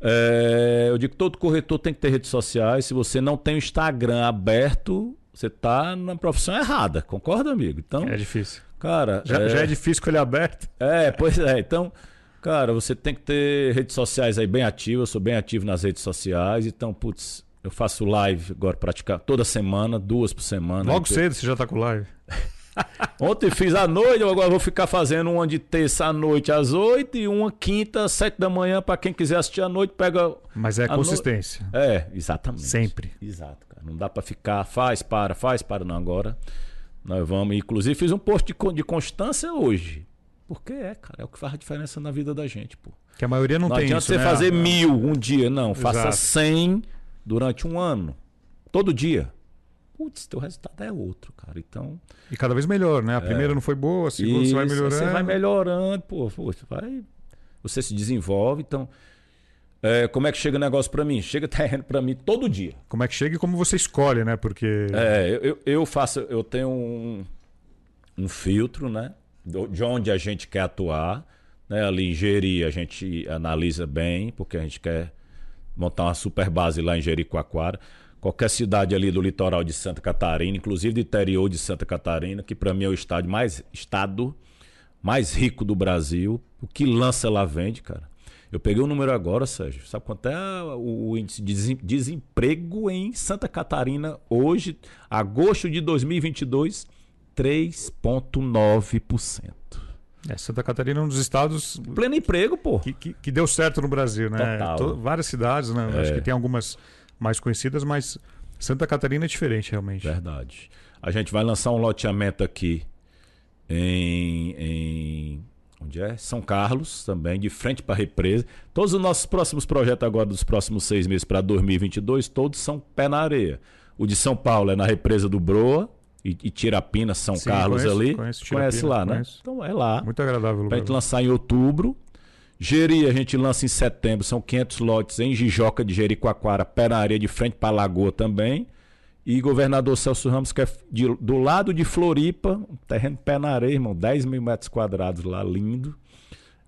é, eu digo que todo corretor tem que ter redes sociais. Se você não tem o Instagram aberto, você está na profissão errada. Concorda, amigo? Então, É difícil. cara. Já, já é difícil com ele aberto. É, pois é. Então, cara, você tem que ter redes sociais aí bem ativas. Eu sou bem ativo nas redes sociais. Então, putz, eu faço live agora praticar toda semana, duas por semana. Logo Então, cedo você já está com live. Ontem fiz à noite, agora vou ficar fazendo uma de terça à noite às oito e uma quinta às sete da manhã. Pra quem quiser assistir à noite, pega. Mas é À no- consistência. É, exatamente. Sempre. Exato, cara. Não dá pra ficar, faz, para, faz, para, não. Agora nós vamos. Inclusive, fiz um post de, de constância hoje. Porque é, cara, é o que faz a diferença na vida da gente, pô. Que a maioria não, Não, tem adianta isso, você né? fazer A- mil um dia, não. Faça. 100 durante um ano. Todo dia. Putz, teu resultado é outro, cara. Então. E cada vez melhor, né? A primeira não foi boa, a segunda você vai isso, melhorando. Você vai melhorando, pô, pô, você vai. Você se desenvolve. Então. é, como é que chega o negócio pra mim? Chega terreno pra mim todo dia. Como é que chega e como você escolhe, né? Porque É, eu, eu- eu faço, eu tenho um, um filtro, né? De onde a gente quer atuar. Né? Ali em Jeri a gente analisa bem, porque a gente quer montar uma super base lá em Jericoacoara. Qualquer cidade ali do litoral de Santa Catarina, inclusive do interior de Santa Catarina, que para mim é o estado mais, estado mais rico do Brasil. O que lança lá vende, cara. Eu peguei o número agora, Sérgio. Sabe quanto é o índice de desemprego em Santa Catarina hoje, agosto de 2022? 3,9%. É, Santa Catarina é um dos estados. Pleno emprego, pô. Que, que, que deu certo no Brasil, né? Total. várias cidades, né? É. Acho que tem algumas mais conhecidas, mas Santa Catarina é diferente, realmente. Verdade. A gente vai lançar um loteamento aqui em, em onde é? São Carlos, também, de frente para a represa. Todos os nossos próximos projetos agora, dos próximos seis meses para 2022, todos são pé na areia. O de São Paulo é na represa do Broa e, e Tirapina, São Sim, Carlos conheço, ali. conheço Conhece Tirapina, lá, né? conheço. Então é lá. Muito agradável lugar. a gente lançar em outubro. Jeri a gente lança em setembro, são 500 lotes em Jijoca de Jericoacoara, pé na areia de frente para a Lagoa também. E governador Celso Ramos, que é de- do lado de Floripa, um terreno pé na areia, irmão, 10 mil metros quadrados lá, lindo.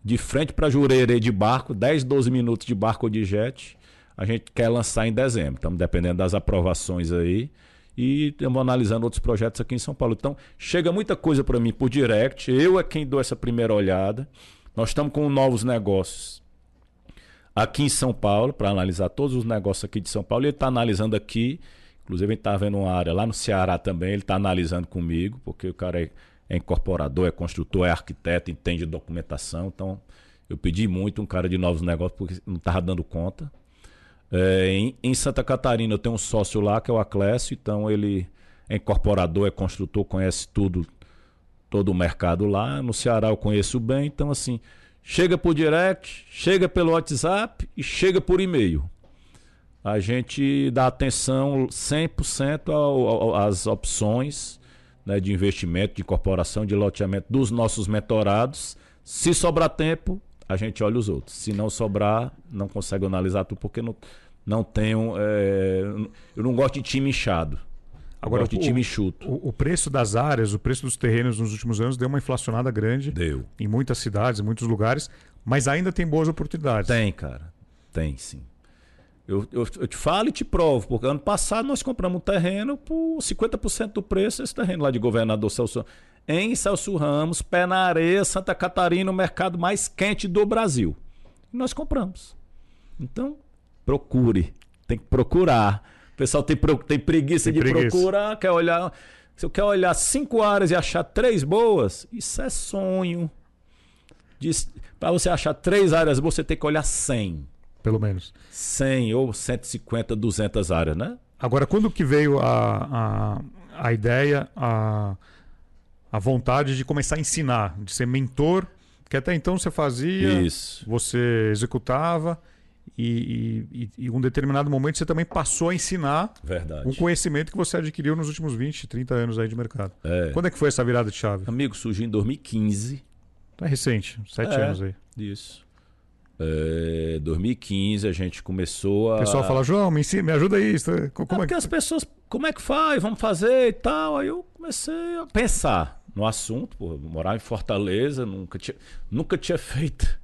De frente para Jurerê de barco, 10, 12 minutos de barco ou de jet. A gente quer lançar em dezembro. Estamos dependendo das aprovações aí. E estamos analisando outros projetos aqui em São Paulo. Então, chega muita coisa para mim por direct. Eu é quem dou essa primeira olhada. Nós estamos com novos negócios aqui em São Paulo, para analisar todos os negócios aqui de São Paulo. Ele está analisando aqui. Inclusive, ele está vendo uma área lá no Ceará também. Ele está analisando comigo, porque o cara é, é incorporador, é construtor, é arquiteto, entende documentação. Então, eu pedi muito um cara de novos negócios, porque não estava dando conta. É, em, em Santa Catarina, eu tenho um sócio lá, que é o Aclésio. Então, ele é incorporador, é construtor, conhece tudo, todo o mercado lá. No Ceará, eu conheço bem. Então, assim, chega por direct, chega pelo WhatsApp e chega por e-mail a gente dá atenção 100% ao- ao- às opções né, de investimento, de incorporação, de loteamento dos nossos mentorados. Se sobrar tempo, a gente olha os outros. Se não sobrar, não consegue analisar tudo, porque não, não tenho. é, eu não gosto de time inchado. Eu Agora, gosto de o- time enxuto. O, o preço das áreas, o preço dos terrenos nos últimos anos deu uma inflacionada grande Deu. em muitas cidades, em muitos lugares, mas ainda tem boas oportunidades. Tem, cara. Tem, sim. Eu, eu, eu te falo e te provo, porque ano passado nós compramos um terreno por 50% do preço, esse terreno lá de governador Celso. Em Celso Ramos, pé na areia, Santa Catarina, o mercado mais quente do Brasil. E nós compramos. Então, procure. Tem que procurar. O pessoal tem, tem preguiça Tem de preguiça. procurar, quer olhar. Se eu quer olhar cinco áreas e achar três boas, isso é sonho. Para você achar três áreas boas, você tem que olhar 100. Pelo menos. 100 ou 150, 200 áreas, né? Agora, quando que veio a, a, a ideia, a, a vontade de começar a ensinar, de ser mentor, que até então você fazia, Isso. você executava, e, e, e em um determinado momento você também passou a ensinar Verdade. um conhecimento que você adquiriu nos últimos 20, 30 anos aí de mercado. É. Quando é que foi essa virada de chave? Amigo, surgiu em 2015. É recente, sete É. anos aí. Isso. É, 2015 a gente começou a. O pessoal fala, João, me, ensina, me ajuda aí. É Como é porque que... as pessoas, como é que faz? Vamos fazer e tal. Aí eu comecei a pensar no assunto. Pô, morar em Fortaleza, nunca tinha, nunca tinha feito.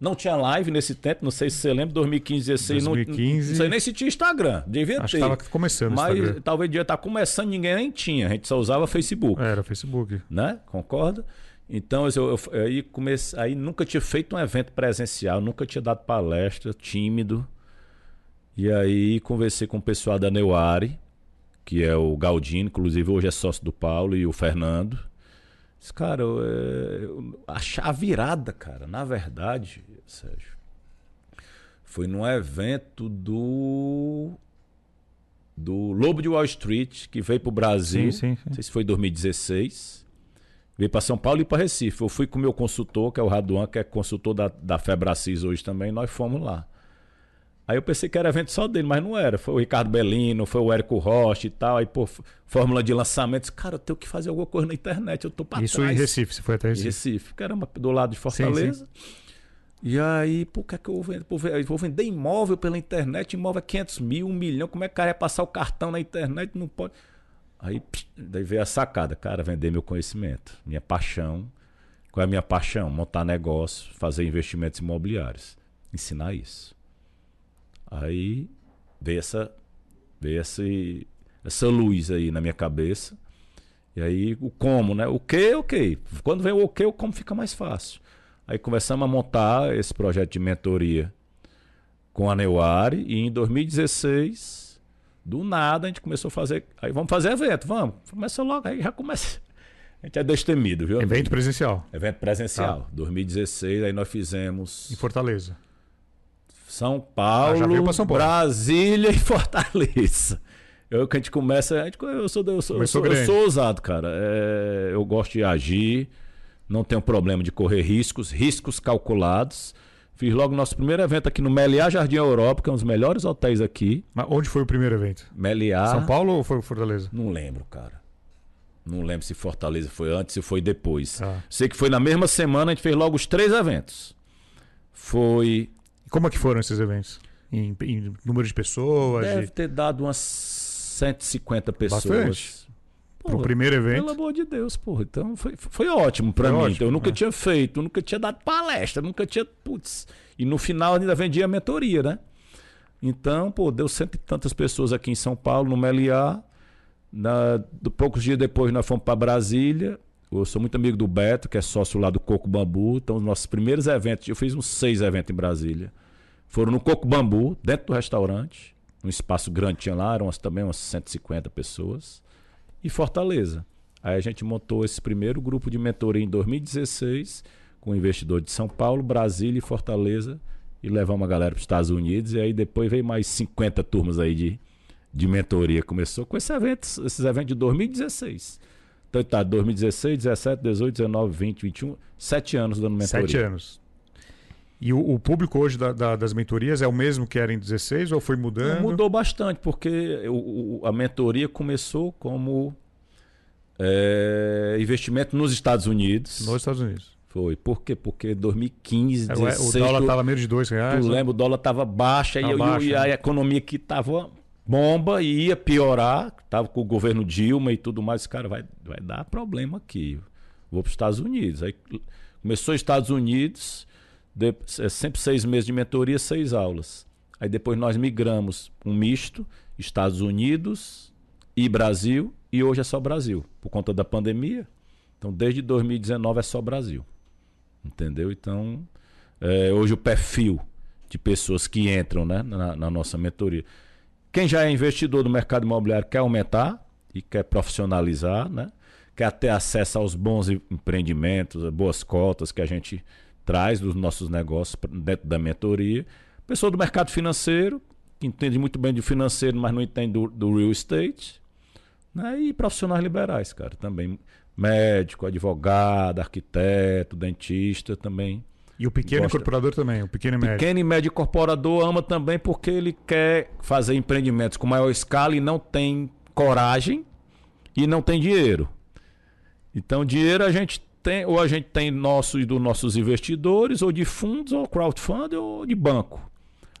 Não tinha live nesse tempo, não sei se você lembra, 2015, 16. não- 2015. Não, sei nem se tinha Instagram, devia Acho ter. que estava começando Mas Instagram. talvez devia estar começando, ninguém nem tinha. A gente só usava Facebook. Era Facebook. né? Concorda? Então eu, eu- aí comecei, aí nunca tinha feito um evento presencial, nunca tinha dado palestra, tímido. E aí conversei com o pessoal da Neuari, que é o Galdino, inclusive hoje é sócio do Paulo e o Fernando. Disse, cara, eu, é, a virada, cara, na verdade, Sérgio, foi num evento do do Lobo de Wall Street, que veio pro Brasil. Sim, sim, sim. Não sei se foi em 2016. Veio para São Paulo e para Recife. Eu fui com o meu consultor, que é o Raduan, que é consultor da, da Febracis hoje também. Nós fomos lá. Aí eu pensei que era evento só dele, mas não era. Foi o Ricardo Bellino, foi o Érico Rocha e tal. Aí, pô, fórmula de lançamento. Cara, eu tenho que fazer alguma coisa na internet. Eu tô pra Isso trás. em Recife, você foi até Em Recife. Recife. Caramba, do lado de Fortaleza. E aí, pô, que é que eu vou vender? Pô, eu vou vender imóvel pela internet, imóvel é 500 mil, um milhão. Como é que o cara ia passar o cartão na internet? Não pode. Aí, daí veio a sacada, cara, vender meu conhecimento, minha paixão. Qual é a minha paixão? Montar negócio, fazer investimentos imobiliários, ensinar isso. Aí veio essa, veio esse, essa luz aí na minha cabeça. E aí o como, né? O que, ok. Quando vem o ok, o como fica mais fácil. Aí começamos a montar esse projeto de mentoria com a Neuari e em 2016, do nada, a gente começou a fazer. Aí vamos fazer evento, vamos. Começa logo, aí já começa. A gente é destemido, viu? Evento presencial. Evento presencial. Tá. 2016, aí nós fizemos. Em Fortaleza. São Ah, Paulo, pra São Paulo. Brasília e Fortaleza. Eu que a gente começa. A gente, eu, sou, eu, sou, eu, sou, eu sou ousado, cara. É, eu gosto de agir, não tenho problema de correr riscos, riscos calculados. Fiz logo nosso primeiro evento aqui no Meliá Jardim Europa, que é um dos melhores hotéis aqui. Mas onde foi o primeiro evento? Meliá. São Paulo ou foi Fortaleza? Não lembro, cara. Não lembro se Fortaleza foi antes, se foi depois. Tá. Sei que foi na mesma semana, a gente fez logo os três eventos. Foi. Como é que foram esses eventos? Em, em número de pessoas? Deve De... ter dado umas 150 pessoas. Bastante. Pro Porra, primeiro evento? Pelo amor de Deus, porra. Então foi, foi ótimo Foi mim. ótimo, eu nunca é. tinha feito, nunca tinha dado palestra, nunca tinha. Putz. E no final ainda vendia mentoria, né? Então, pô, deu cento e tantas pessoas aqui em São Paulo, no Meliá. Na, do, poucos dias depois nós fomos para Brasília. Eu sou muito amigo do Beto, que é sócio lá do Coco Bambu. Então, os nossos primeiros eventos, eu fiz uns seis eventos em Brasília. Foram no Coco Bambu, dentro do restaurante. Um espaço grande tinha lá, eram também umas 150 pessoas. E Fortaleza. Aí a gente montou esse primeiro grupo de mentoria em 2016, com investidor de São Paulo, Brasília e Fortaleza. E levamos a galera para os Estados Unidos. E aí depois veio mais 50 turmas aí de, de mentoria. Começou com esse evento, esses eventos de 2016. Então tá, 2016, 17, 18, 19, 20, 21, sete anos dando mentoria. Sete anos. E o, o público hoje da- da- das mentorias é o mesmo que era em 16 ou foi mudando? Mudou bastante, porque o- o- a mentoria começou como é, investimento nos Estados Unidos. Nos Estados Unidos. Foi. Por quê? Porque 2015, É, o- 16, o dólar estava menos de dois reais. tu né? lembra, o dólar estava baixa, e, baixa, e a né? economia que estava bomba e ia piorar. Tava com o governo Dilma e tudo mais. Cara, vai, vai dar problema aqui. Vou para os Estados Unidos. Aí começou os Estados Unidos, de- é sempre seis meses de mentoria, seis aulas. Aí depois nós migramos um misto, Estados Unidos e Brasil, e hoje é só Brasil, por conta da pandemia. Então, desde 2019 é só Brasil. Entendeu? Então, é, hoje o perfil de pessoas que entram né, na, na nossa mentoria. Quem já é investidor do mercado imobiliário quer aumentar e quer profissionalizar, né? quer ter acesso aos bons em- empreendimentos, boas cotas que a gente traz dos nossos negócios dentro da mentoria. Pessoa do mercado financeiro, que entende muito bem de financeiro, mas não entende do, do real estate. Né? E profissionais liberais, cara, também. Médico, advogado, arquiteto, dentista também. E o pequeno Gosta. incorporador também, o pequeno e médio. Pequeno e médio incorporador ama também porque ele quer fazer empreendimentos com maior escala e não tem coragem e não tem dinheiro. Então, dinheiro a gente tem, ou a gente tem nosso e dos nossos investidores, ou de fundos, ou crowdfunding, ou de banco.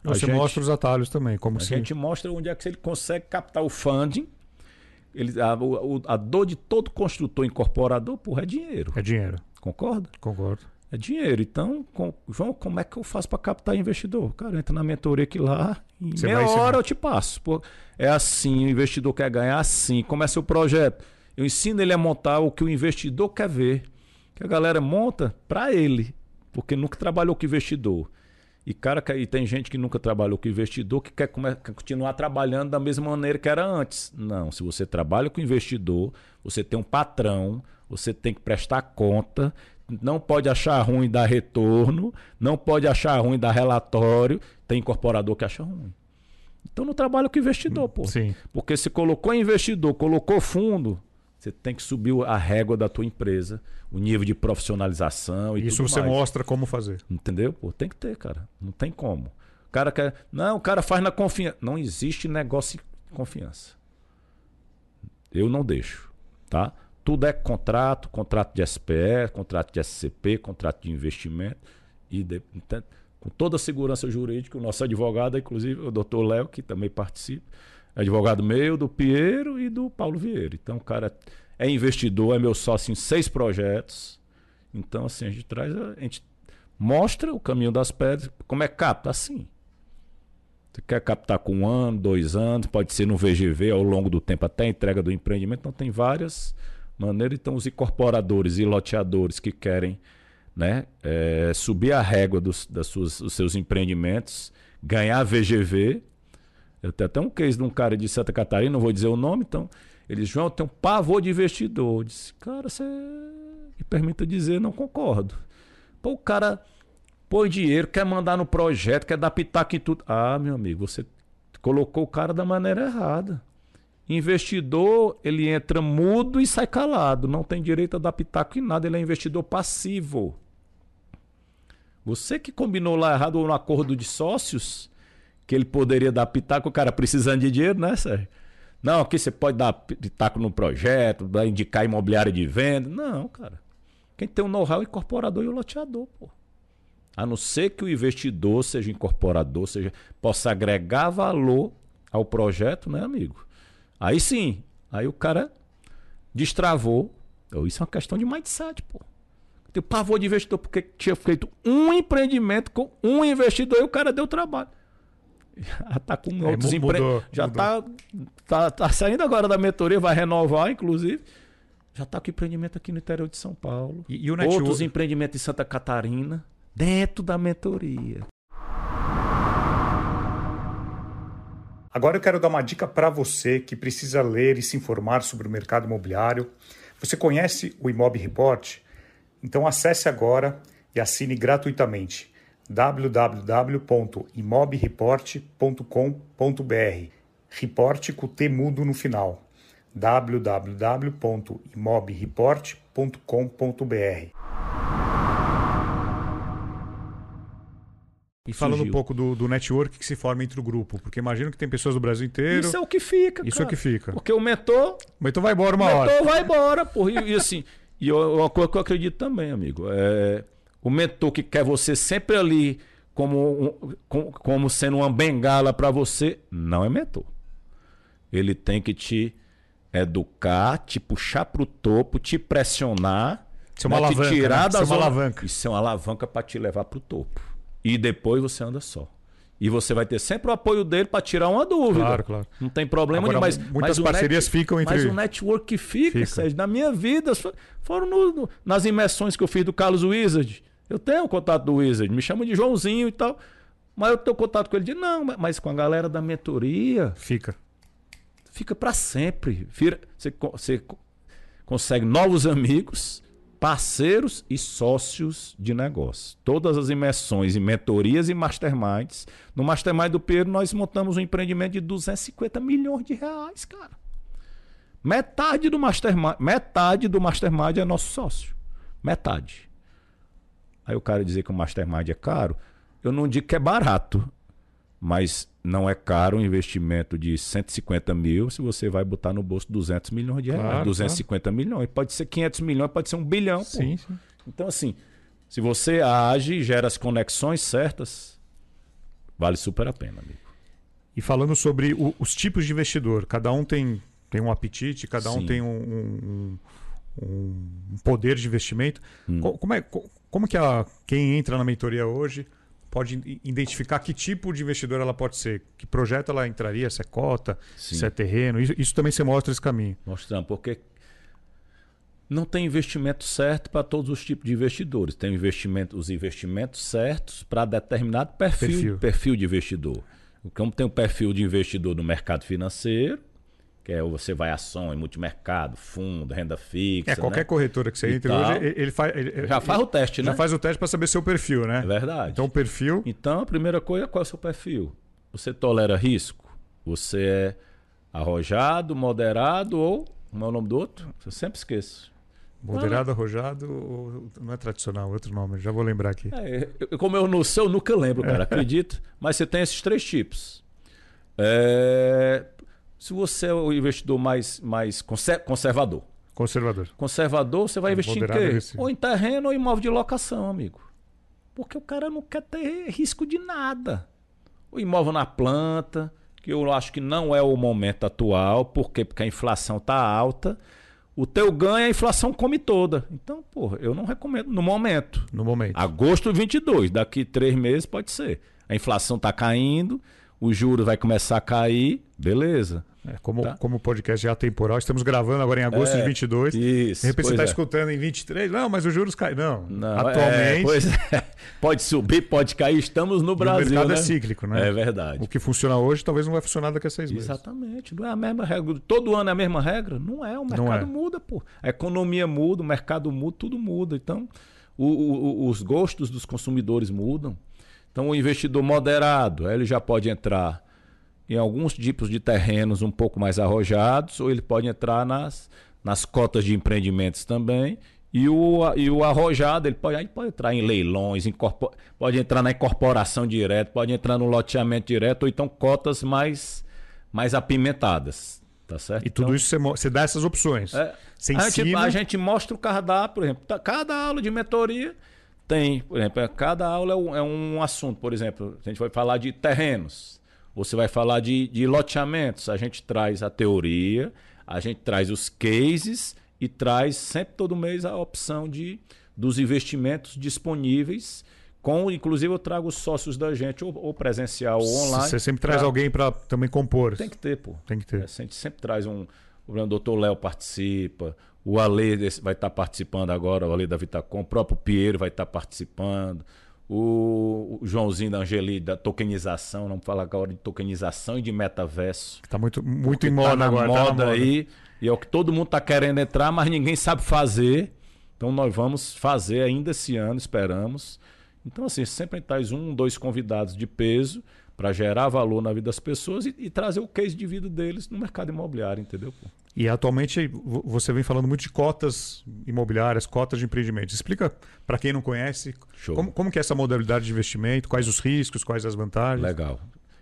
A Você gente- mostra os atalhos também, como a se... gente mostra onde é que ele consegue captar o funding. Ele, a, o- a dor de todo construtor incorporador, porra, é dinheiro. É dinheiro, Concorda? concordo. É dinheiro. Então, com, João, como é que eu faço para captar investidor? Cara, entra na mentoria aqui lá, em Você meia ensinar. hora eu te passo. Pô, é assim, o investidor quer ganhar assim. Como é seu projeto? Eu ensino ele a montar o que o investidor quer ver. Que a galera monta para ele, porque nunca trabalhou com investidor. E cara, e tem gente que nunca trabalhou com investidor que quer, continuar trabalhando da mesma maneira que era antes. Não, se você trabalha com investidor, você tem um patrão, você tem que prestar conta, não pode achar ruim dar retorno, não pode achar ruim dar relatório, tem incorporador que acha ruim. Então não trabalha com investidor, pô. Sim. Porque se colocou investidor, colocou fundo, você tem que subir a régua da tua empresa, o nível de profissionalização e Isso tudo você mais. mostra como fazer. Entendeu? Pô, tem que ter, cara. Não tem como. O cara quer. Não, o cara faz na confiança. Não existe negócio de confiança. Eu não deixo. Tá? Tudo é contrato, contrato de SPE, contrato de SCP, contrato de investimento. E de- então, com toda a segurança jurídica, o nosso advogado, inclusive o doutor Léo, que também participa, advogado meu, do Piero e do Paulo Vieira. Então, o cara é investidor, é meu sócio em seis projetos. Então, assim, a gente traz, a, gente mostra o caminho das pedras. Como é capta? Assim. Você quer captar com um ano, dois anos, pode ser no VGV ao longo do tempo, até a entrega do empreendimento. Então, tem várias maneiras. Então, os incorporadores e loteadores que querem né? É, subir a régua dos, das suas, dos seus empreendimentos, ganhar VGV. Eu tenho até um case de um cara de Santa Catarina, não vou dizer o nome, então. Ele João, tem um pavor de investidor. Eu disse, cara, você me permita dizer, não concordo. Pô, o cara põe dinheiro, quer mandar no projeto, quer dar pitaco em tudo. Ah, meu amigo, você colocou o cara da maneira errada. Investidor, ele entra mudo e sai calado. Não tem direito a dar pitaco em nada. Ele é investidor passivo. Você que combinou lá errado no acordo de sócios, que ele poderia dar pitaco, o cara precisando de dinheiro, né, Sérgio? Não, aqui você pode dar pitaco no projeto, indicar imobiliário de venda. Não, cara. Quem tem o know-how é o incorporador e o loteador, pô. A não ser que o investidor seja incorporador, seja, possa agregar valor ao projeto, né, amigo? Aí sim, aí o cara destravou. Isso é uma questão de mindset, pô. Tem pavor de investidor porque tinha feito um empreendimento com um investidor e o cara deu trabalho. Já tá com é, outros empreendimentos. Já Tá, tá, tá saindo agora da mentoria, vai renovar, inclusive. Já tá com empreendimento aqui no interior de São Paulo. E, e o Outros empreendimentos em Santa Catarina, dentro da mentoria. Agora eu quero dar uma dica para você que precisa ler e se informar sobre o mercado imobiliário. Você conhece o Imob Report? Então acesse agora e assine gratuitamente www.imobreport.com.br. Report com T mudo no final. www.imobreport.com.br. E falando Surgiu. um pouco do, do network que se forma entre o grupo, porque imagino que tem pessoas do Brasil inteiro. Isso é o que fica. Isso cara. é o que fica. Porque o mentor. O mentor vai embora uma hora. O mentor vai embora, porra. E, e assim, e uma coisa que eu acredito também, amigo, é o mentor que quer você sempre ali como, como, como sendo uma bengala para você, não é mentor. Ele tem que te educar, te puxar para o topo, te pressionar, Isso é uma né, alavanca, te tirar né? da Isso zona. É uma alavanca. Isso é uma alavanca para te levar para o topo. E depois você anda só. E você vai ter sempre o apoio dele para tirar uma dúvida. Claro, claro. Não tem problema Agora, mas Muitas mas parcerias net, ficam entre. Mas o network que fica, fica. Sérgio, na minha vida, foram no, no, nas imersões que eu fiz do Carlos Wizard. Eu tenho o contato do Wizard, me chama de Joãozinho e tal. Mas eu tenho contato com ele de não, mas com a galera da mentoria. Fica. Fica para sempre. Você, você consegue novos amigos parceiros e sócios de negócio. Todas as imersões em mentorias e masterminds. No Mastermind do Pedro, nós montamos um empreendimento de 250 milhões de reais, cara. Metade do Mastermind, metade do Mastermind é nosso sócio. Metade. Aí o cara dizer que o Mastermind é caro, eu não digo que é barato, mas não é caro um investimento de 150 mil se você vai botar no bolso 200 milhões de reais. Claro, 250 claro. milhões. Pode ser 500 milhões, pode ser um bilhão. Sim, sim. Então, assim, se você age e gera as conexões certas, vale super a pena, amigo. E falando sobre o, os tipos de investidor, cada um tem, tem um apetite, cada sim. um tem um, um, um, poder de investimento. Hum. Como, é, como que a, quem entra na mentoria hoje pode identificar que tipo de investidor ela pode ser, que projeto ela entraria, se é cota, Sim. se é terreno. Isso, isso também você mostra esse caminho. Mostrando, porque não tem investimento certo para todos os tipos de investidores. Tem investimento, os investimentos certos para determinado perfil, perfil, perfil de investidor. Como tem um perfil de investidor no mercado financeiro, que é você vai ação em multimercado, fundo, renda fixa. É, qualquer né? corretora que você entre hoje, ele, faz. Ele, já faz o teste, né? Já faz o teste para saber seu perfil, né? É verdade. Então, o perfil. Então, a primeira coisa, qual é o seu perfil? Você tolera risco? Você é arrojado, moderado ou. Como é o nome do outro? Eu sempre esqueço. Moderado, ah. arrojado, não é tradicional, outro nome, já vou lembrar aqui. É, eu, como eu não sei, eu nunca lembro, cara, acredito. Mas você tem esses três tipos. É, se você é o investidor mais, mais conservador. Conservador. Conservador, você vai investir em quê? Ou em terreno ou em imóvel de locação, amigo. Porque o cara não quer ter risco de nada. O imóvel na planta, que eu acho que não é o momento atual. Por quê? Porque a inflação está alta. O teu ganho, a inflação come toda. Então, porra, eu não recomendo no momento. No momento. Agosto 22, daqui três meses pode ser. A inflação está caindo, o juro vai começar a cair, beleza. É, como, Tá. como o podcast já é atemporal, estamos gravando agora em agosto É, de 22. Isso. de repente você está é. escutando em 23. Não, mas os juros caem. Não, Não, atualmente é, é. pode subir, pode cair, estamos no o Brasil. mercado né? é cíclico, né? É verdade. O que funciona hoje talvez não vai funcionar daqui a seis meses. Exatamente. Não é a mesma regra. Todo ano é a mesma regra? Não é. O mercado é. muda, pô. A economia muda, o mercado muda, tudo muda. Então, o- o- o- os gostos dos consumidores mudam. Então, o investidor moderado, ele já pode entrar em alguns tipos de terrenos um pouco mais arrojados, ou ele pode entrar nas, nas cotas de empreendimentos também. E o, e o arrojado, ele pode, aí pode entrar em leilões, incorpor- pode entrar na incorporação direta, pode entrar no loteamento direto, ou então cotas mais, mais apimentadas. Tá certo? E tudo Então, isso você, você dá essas opções. é, a, gente, a gente mostra o cardápio, por exemplo. tá- Cada aula de mentoria tem, por exemplo, é- cada aula é um, é um assunto. Por exemplo, a gente vai falar de terrenos, você vai falar de, de loteamentos. A gente traz a teoria, a gente traz os cases e traz sempre todo mês a opção de, dos investimentos disponíveis. Com, inclusive, eu trago os sócios da gente, ou, ou presencial ou online. Você sempre traz pra- alguém para também compor. Tem que ter, pô. Tem que ter. É, a gente sempre traz um. O doutor Léo participa, o Ale vai estar participando agora, o Ale da Vitacom, o próprio Piero vai estar participando, o, Joãozinho da Angeli da tokenização, vamos falar agora de tokenização e de metaverso. Tá muito, muito que em moda tá na agora. tá na moda aí, e é o que todo mundo está querendo entrar, mas ninguém sabe fazer. Então nós vamos fazer ainda esse ano, esperamos. Então, assim, sempre traz um, dois convidados de peso para gerar valor na vida das pessoas e, e trazer o case de vida deles no mercado imobiliário, entendeu? pô? E atualmente vo- você vem falando muito de cotas imobiliárias, cotas de empreendimento. Explica para quem não conhece Show. como, como que é essa modalidade de investimento, quais os riscos, quais as vantagens. Legal.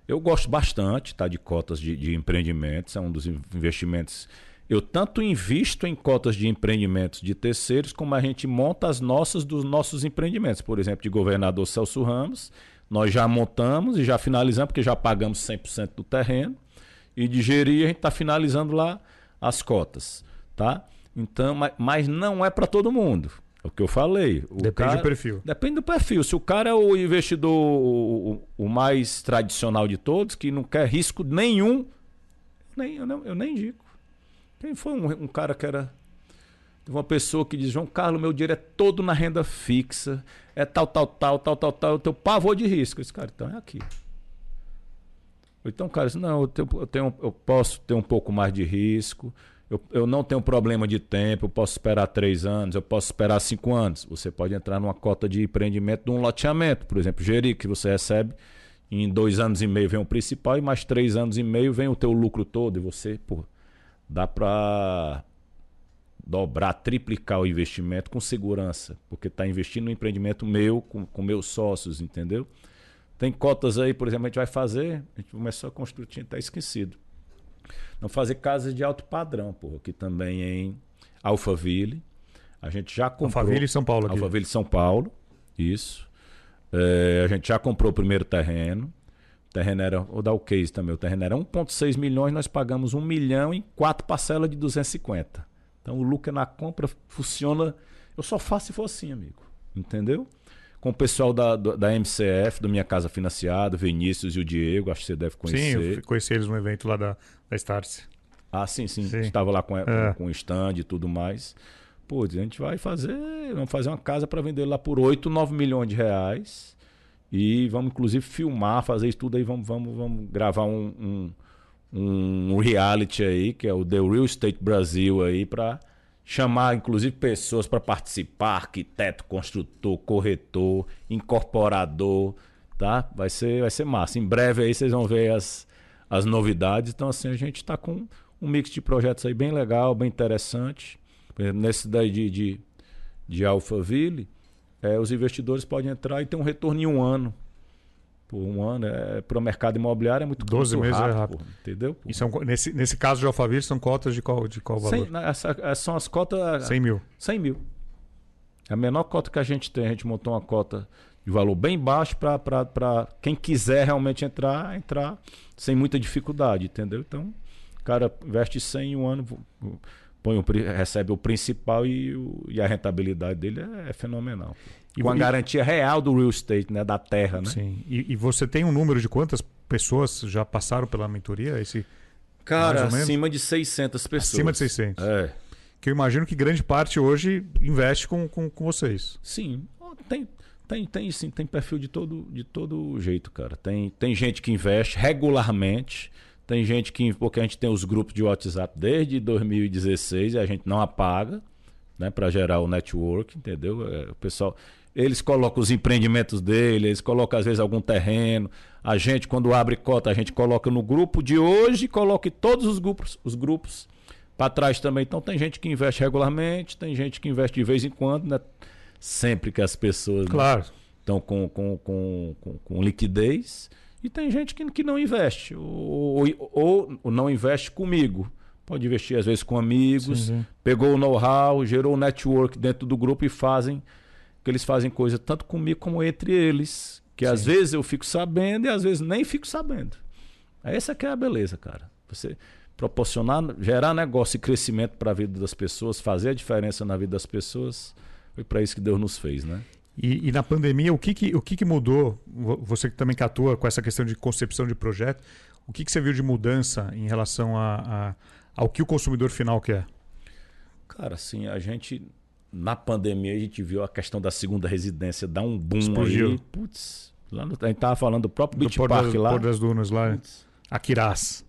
Eu gosto bastante tá, de cotas de, de empreendimentos, é um dos in- investimentos. Eu tanto invisto em cotas de empreendimentos de terceiros, como a gente monta as nossas dos nossos empreendimentos. Por exemplo, de governador Celso Ramos, nós já montamos e já finalizamos, porque já pagamos 100% do terreno. E de gerir, a gente está finalizando lá as cotas. Tá? Então, mas, não é para todo mundo. É o que eu falei. Depende cara- do perfil. Depende do perfil. Se o cara é o investidor o, o- mais tradicional de todos, que não quer risco nenhum, nem, eu, não- eu nem indico. Quem foi um, um cara que era. Teve uma pessoa que diz: João Carlos, meu dinheiro é todo na renda fixa, é tal, tal, tal, tal, tal, tal. Eu tenho pavor de risco. Esse cara, então é aqui. Então, cara diz: Não, eu, tenho, eu, tenho- eu posso ter um pouco mais de risco. Eu, eu não tenho problema de tempo, eu posso esperar três anos, eu posso esperar cinco anos. Você pode entrar numa cota de empreendimento de um loteamento, por exemplo, Geri, que você recebe em dois anos e meio vem o principal e mais três anos e meio vem o teu lucro todo e você, pô, dá para dobrar, triplicar o investimento com segurança, porque está investindo no empreendimento meu, com, com meus sócios, entendeu? Tem cotas aí, por exemplo, a gente vai fazer, a gente começou a construir, tinha até esquecido. Não fazer casas de alto padrão, pô, aqui também em Alphaville. A gente já comprou. Alphaville, São Paulo. Aqui. Alphaville, São Paulo. Isso. É, a gente já comprou o primeiro terreno. O terreno era, vou dar o case também, o terreno era 1,6 milhões, nós pagamos 1 milhão em quatro parcelas de 250. Então o lucro na compra funciona. Eu só faço se for assim, amigo. Entendeu? Com o pessoal da, da MCF, do Minha Casa Financiada, Vinícius e o Diego, acho que você deve Sim, conhecer. eu fui- conheci eles no evento lá da, da Startse. Ah, sim, sim. Sim. Estava lá com, É. com o stand e tudo mais. Pô, a gente vai fazer. Vamos fazer uma casa para vender lá por 8, 9 milhões de reais. E vamos, inclusive, filmar, fazer isso tudo aí. Vamos, vamos, vamos gravar um, um, um reality aí, que é o The Real Estate Brasil aí, para chamar, inclusive, pessoas para participar, arquiteto, construtor, corretor, incorporador, tá? Vai ser, vai ser massa. Em breve aí vocês vão ver as, as novidades. Então, assim, a gente está com um mix de projetos aí bem legal, bem interessante. Por exemplo, nesse daí de, de, de Alphaville, é, os investidores podem entrar e ter um retorno em um ano. Por um ano, é, para o mercado imobiliário é muito, 12 muito meses é rápido, rápido. pô, entendeu? pô? E são, nesse, nesse caso de Alphaville, são cotas de qual, de qual valor? Cem- na- essa- essas são as cotas 100 mil. 100 mil. É a menor cota que a gente tem. A gente montou uma cota de valor bem baixo para quem quiser realmente entrar, entrar sem muita dificuldade, entendeu? Então, o cara investe 100 em um ano, põe o, recebe o principal e, o- e a rentabilidade dele é, é fenomenal. E- Com a e- garantia real do real estate, né? Da terra, né? Sim. E, e você tem um número de quantas pessoas já passaram pela mentoria? Esse, Cara, acima de 600 pessoas. Acima de 600. É. Que eu imagino que grande parte hoje investe com, com, com vocês. Sim. Tem, tem, tem sim, tem perfil de todo, de todo jeito, cara. Tem, tem gente que investe regularmente. Tem gente que. Porque a gente tem os grupos de WhatsApp desde 2016 e a gente não apaga, né? para gerar o network, entendeu? É, o pessoal. Eles colocam os empreendimentos dele, eles colocam às vezes algum terreno. A gente, quando abre cota, a gente coloca no grupo de hoje, coloca todos os grupos, os grupos para trás também. Então tem gente que investe regularmente, tem gente que investe de vez em quando, né? Sempre que as pessoas claro. estão com, com, com, com, com liquidez. E tem gente que, que não investe, ou, ou, ou não investe comigo. Pode investir às vezes com amigos, sim, sim. pegou o know-how, gerou o network dentro do grupo e fazem que eles fazem coisa tanto comigo como entre eles, que Sim. às vezes eu fico sabendo e às vezes nem fico sabendo. Essa que é a beleza, cara. Você proporcionar, gerar negócio e crescimento para a vida das pessoas, fazer a diferença na vida das pessoas, foi para isso que Deus nos fez, né? E, e, na pandemia, o que, que, o que, que mudou? Você que também atua com essa questão de concepção de projeto, o que, que você viu de mudança em relação a, a, ao que o consumidor final quer? Cara, assim, a gente na pandemia a gente viu a questão da segunda residência dar um boom Explodiu. aí. Putz, lá no, a gente tava falando do próprio Beach do Park das, lá. Porto das Dunas lá. Putz. Aquirás.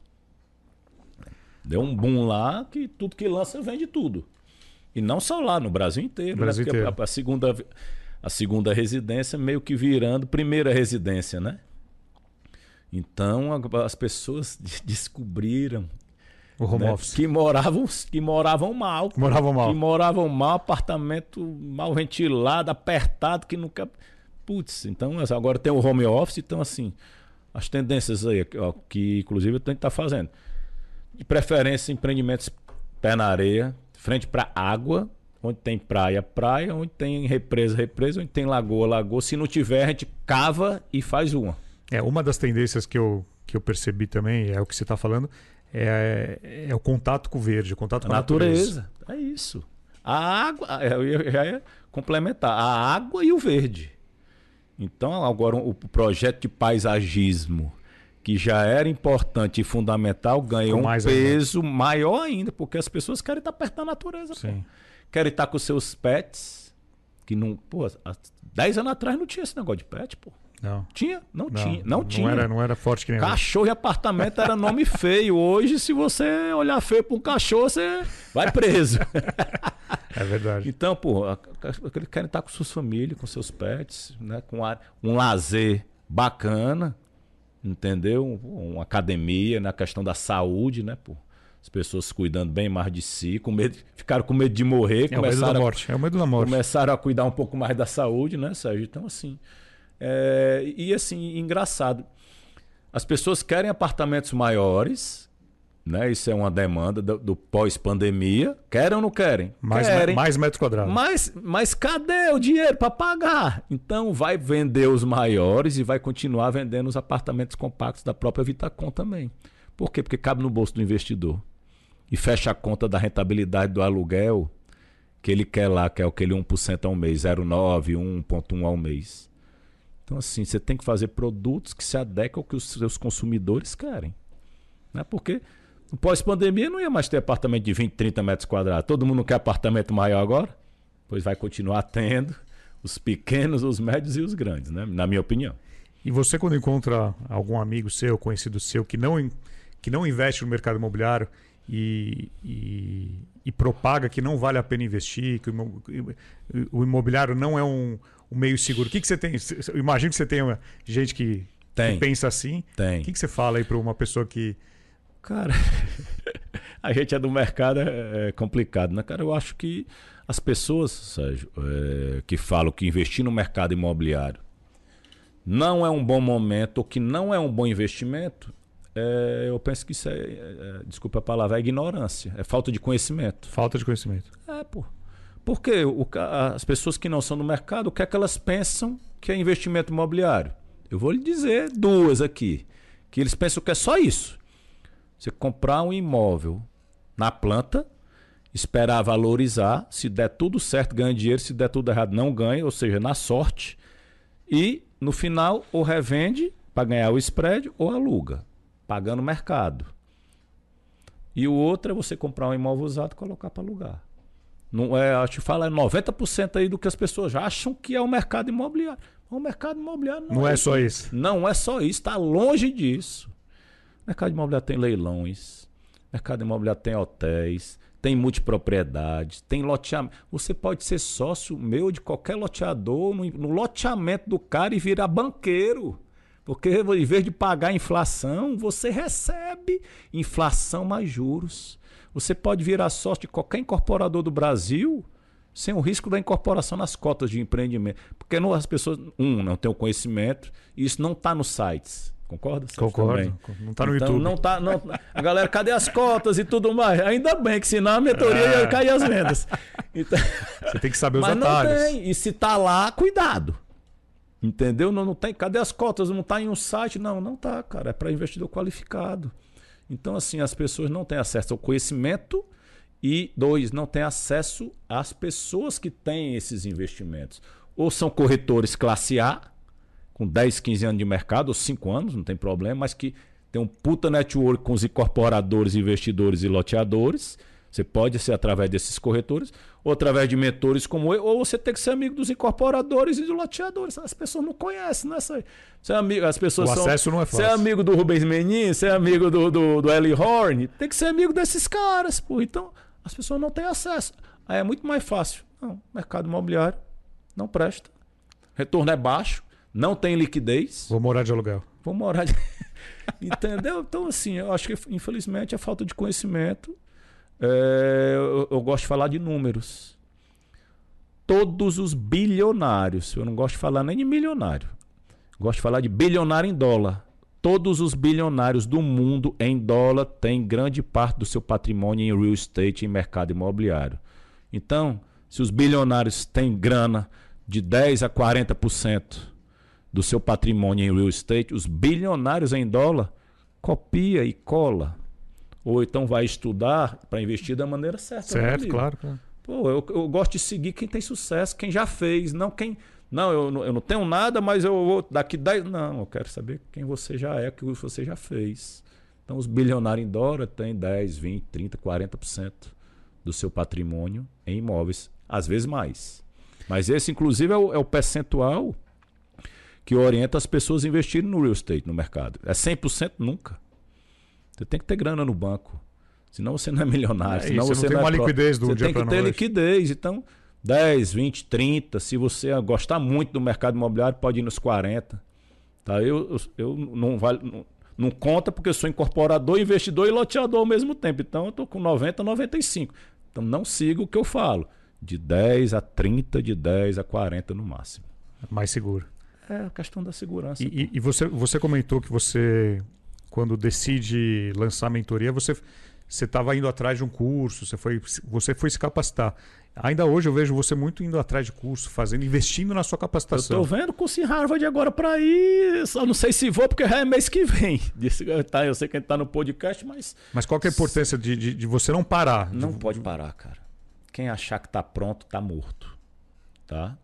Deu um boom lá que tudo que lança vende tudo. E não só lá, no Brasil inteiro. Né? Brasil né? inteiro. A, a, segunda, a segunda residência meio que virando primeira residência, né? Então as pessoas descobriram o home né? office. Que moravam, que moravam mal. Moravam mal. Que moravam mal, apartamento mal ventilado, apertado, que nunca. Putz, então agora tem o home office, então assim, as tendências aí, ó, que inclusive eu tenho que estar tá fazendo. De preferência, empreendimentos pé na areia, frente para água, onde tem praia, praia, onde tem represa, represa, onde tem lagoa, lagoa. Se não tiver, a gente cava e faz uma. É, uma das tendências que eu, que eu percebi também, é o que você está falando, é, é o contato com o verde, o contato com a, a natureza. natureza. É isso. A água, é, eu ia, já ia complementar, a água e o verde. Então, agora o projeto de paisagismo, que já era importante e fundamental, ganhou um peso ainda. maior ainda, porque as pessoas querem estar perto da natureza. Querem estar com seus pets, que não. Pô, há 10 anos atrás não tinha esse negócio de pet, pô. Não. Tinha? Não, não tinha. Não, não tinha. Era, não era forte que nem Cachorro e apartamento era nome feio. Hoje, se você olhar feio para um cachorro, você vai preso. é verdade. Então, pô, eles querem estar com suas famílias, com seus pets, né? com um lazer bacana, entendeu? Uma academia, na né? questão da saúde, né, pô? As pessoas cuidando bem mais de si, com medo, ficaram com medo de morrer. É o medo da morte. É o medo da morte. Começaram a cuidar um pouco mais da saúde, né, Sérgio? Então, assim. É, e assim, engraçado. As pessoas querem apartamentos maiores, né? Isso é uma demanda do, do pós-pandemia. Querem ou não querem? Mais, querem. mais metros quadrados. Mas, mas cadê o dinheiro para pagar? Então vai vender os maiores e vai continuar vendendo os apartamentos compactos da própria Vitacom também. Por quê? Porque cabe no bolso do investidor. E fecha a conta da rentabilidade do aluguel que ele quer lá, que é aquele 1% ao mês, 0,9, 1,1 ao mês. Então, assim, você tem que fazer produtos que se adequam ao que os seus consumidores querem. Né? Porque pós-pandemia não ia mais ter apartamento de 20, 30 metros quadrados. Todo mundo quer apartamento maior agora? Pois vai continuar tendo os pequenos, os médios e os grandes, né? na minha opinião. E você, quando encontra algum amigo seu, conhecido seu, que não, que não investe no mercado imobiliário e, e, e propaga que não vale a pena investir, que o imobiliário não é um, o meio seguro. O que, que você tem? Eu imagino que você tem uma, gente que, que pensa assim. Tem. O que, que você fala aí para uma pessoa que. Cara, a gente é do mercado, é, é complicado, né, cara? Eu acho que as pessoas, Sérgio, é, que falam que investir no mercado imobiliário não é um bom momento ou que não é um bom investimento, é, eu penso que isso é, é, é desculpa a palavra, é ignorância, é falta de conhecimento. Falta de conhecimento. É, pô. Porque o, as pessoas que não são do mercado, o que é que elas pensam que é investimento imobiliário? Eu vou lhe dizer duas aqui. Que eles pensam que é só isso. Você comprar um imóvel na planta, esperar valorizar, se der tudo certo, ganha dinheiro, se der tudo errado, não ganha, ou seja, na sorte. E no final, ou revende para ganhar o spread ou aluga, pagando mercado. E o outro é você comprar um imóvel usado e colocar para alugar. Não é, acho que fala é 90% aí do que as pessoas já acham que é o mercado imobiliário. O mercado imobiliário não, não é, é só isso. Não é só isso, está longe disso. O mercado imobiliário tem leilões, o mercado imobiliário tem hotéis, tem multipropriedades, tem loteamento. Você pode ser sócio meu de qualquer loteador no, no loteamento do cara e virar banqueiro. Porque em vez de pagar inflação, você recebe inflação mais juros. Você pode virar sócio de qualquer incorporador do Brasil sem o risco da incorporação nas cotas de empreendimento. Porque não, as pessoas, um, não têm o conhecimento, e isso não está nos sites. Concorda? Concordo. Também? Não está no então, YouTube. Não tá, não, a galera, cadê as cotas e tudo mais? Ainda bem que senão a mentoria ia cair as vendas. Então, Você tem que saber os mas detalhes. Não tem. E se está lá, cuidado. Entendeu? Não, não tem. Cadê as cotas? Não está em um site? Não, não está, cara. É para investidor qualificado. Então, assim, as pessoas não têm acesso ao conhecimento e, dois, não têm acesso às pessoas que têm esses investimentos. Ou são corretores classe A, com 10, 15 anos de mercado, ou 5 anos, não tem problema, mas que tem um puta network com os incorporadores, investidores e loteadores você pode ser através desses corretores, ou através de mentores como eu, ou você tem que ser amigo dos incorporadores e dos loteadores. As pessoas não conhecem, é aí. Você é amigo, as pessoas o são, acesso não é fácil. Você é amigo do Rubens Menin, você é amigo do, do, do Eli Horn, tem que ser amigo desses caras, pô. Então, as pessoas não têm acesso. Aí é muito mais fácil. Não, mercado imobiliário não presta. Retorno é baixo, não tem liquidez. Vou morar de aluguel. Vou morar de... Entendeu? Então, assim, eu acho que, infelizmente, a falta de conhecimento é, eu, eu gosto de falar de números. Todos os bilionários, eu não gosto de falar nem de milionário, gosto de falar de bilionário em dólar. Todos os bilionários do mundo em dólar têm grande parte do seu patrimônio em real estate, em mercado imobiliário. Então, se os bilionários têm grana de 10 a 40% do seu patrimônio em real estate, os bilionários em dólar copia e cola ou então vai estudar para investir da maneira certa. Né, certo, claro, claro. Pô, eu, eu gosto de seguir quem tem sucesso, quem já fez, não quem. Não, eu, eu não tenho nada, mas eu vou daqui 10. Não, eu quero saber quem você já é, o que você já fez. Então, os bilionários em dólar têm 10, 20, 30, 40% do seu patrimônio em imóveis, às vezes mais. Mas esse, inclusive, é o, é o percentual que orienta as pessoas a investirem no real estate, no mercado. É 100% nunca. Você tem que ter grana no banco. Senão você não é milionário. É, senão você, você não tem não é uma liquidez do Você dia tem que ter noite. liquidez. Então, 10, 20, 30. Se você gostar muito do mercado imobiliário, pode ir nos 40. Tá? Eu, eu, eu não, vale, não, não conta porque eu sou incorporador, investidor e loteador ao mesmo tempo. Então, eu estou com 90, 95. Então, não siga o que eu falo. De 10 a 30, de 10 a 40 no máximo. Mais seguro. É a questão da segurança. E, e, e você, você comentou que você quando decide lançar a mentoria, você você estava indo atrás de um curso, você foi, você foi se capacitar. Ainda hoje eu vejo você muito indo atrás de curso, fazendo, investindo na sua capacitação. Eu estou vendo curso em Harvard agora para ir. Só não sei se vou, porque é mês que vem. Tá, eu sei que a gente está no podcast, mas. Mas qual é a importância de, de, de você não parar? Não de... pode parar, cara. Quem achar que está pronto, está morto. Tá?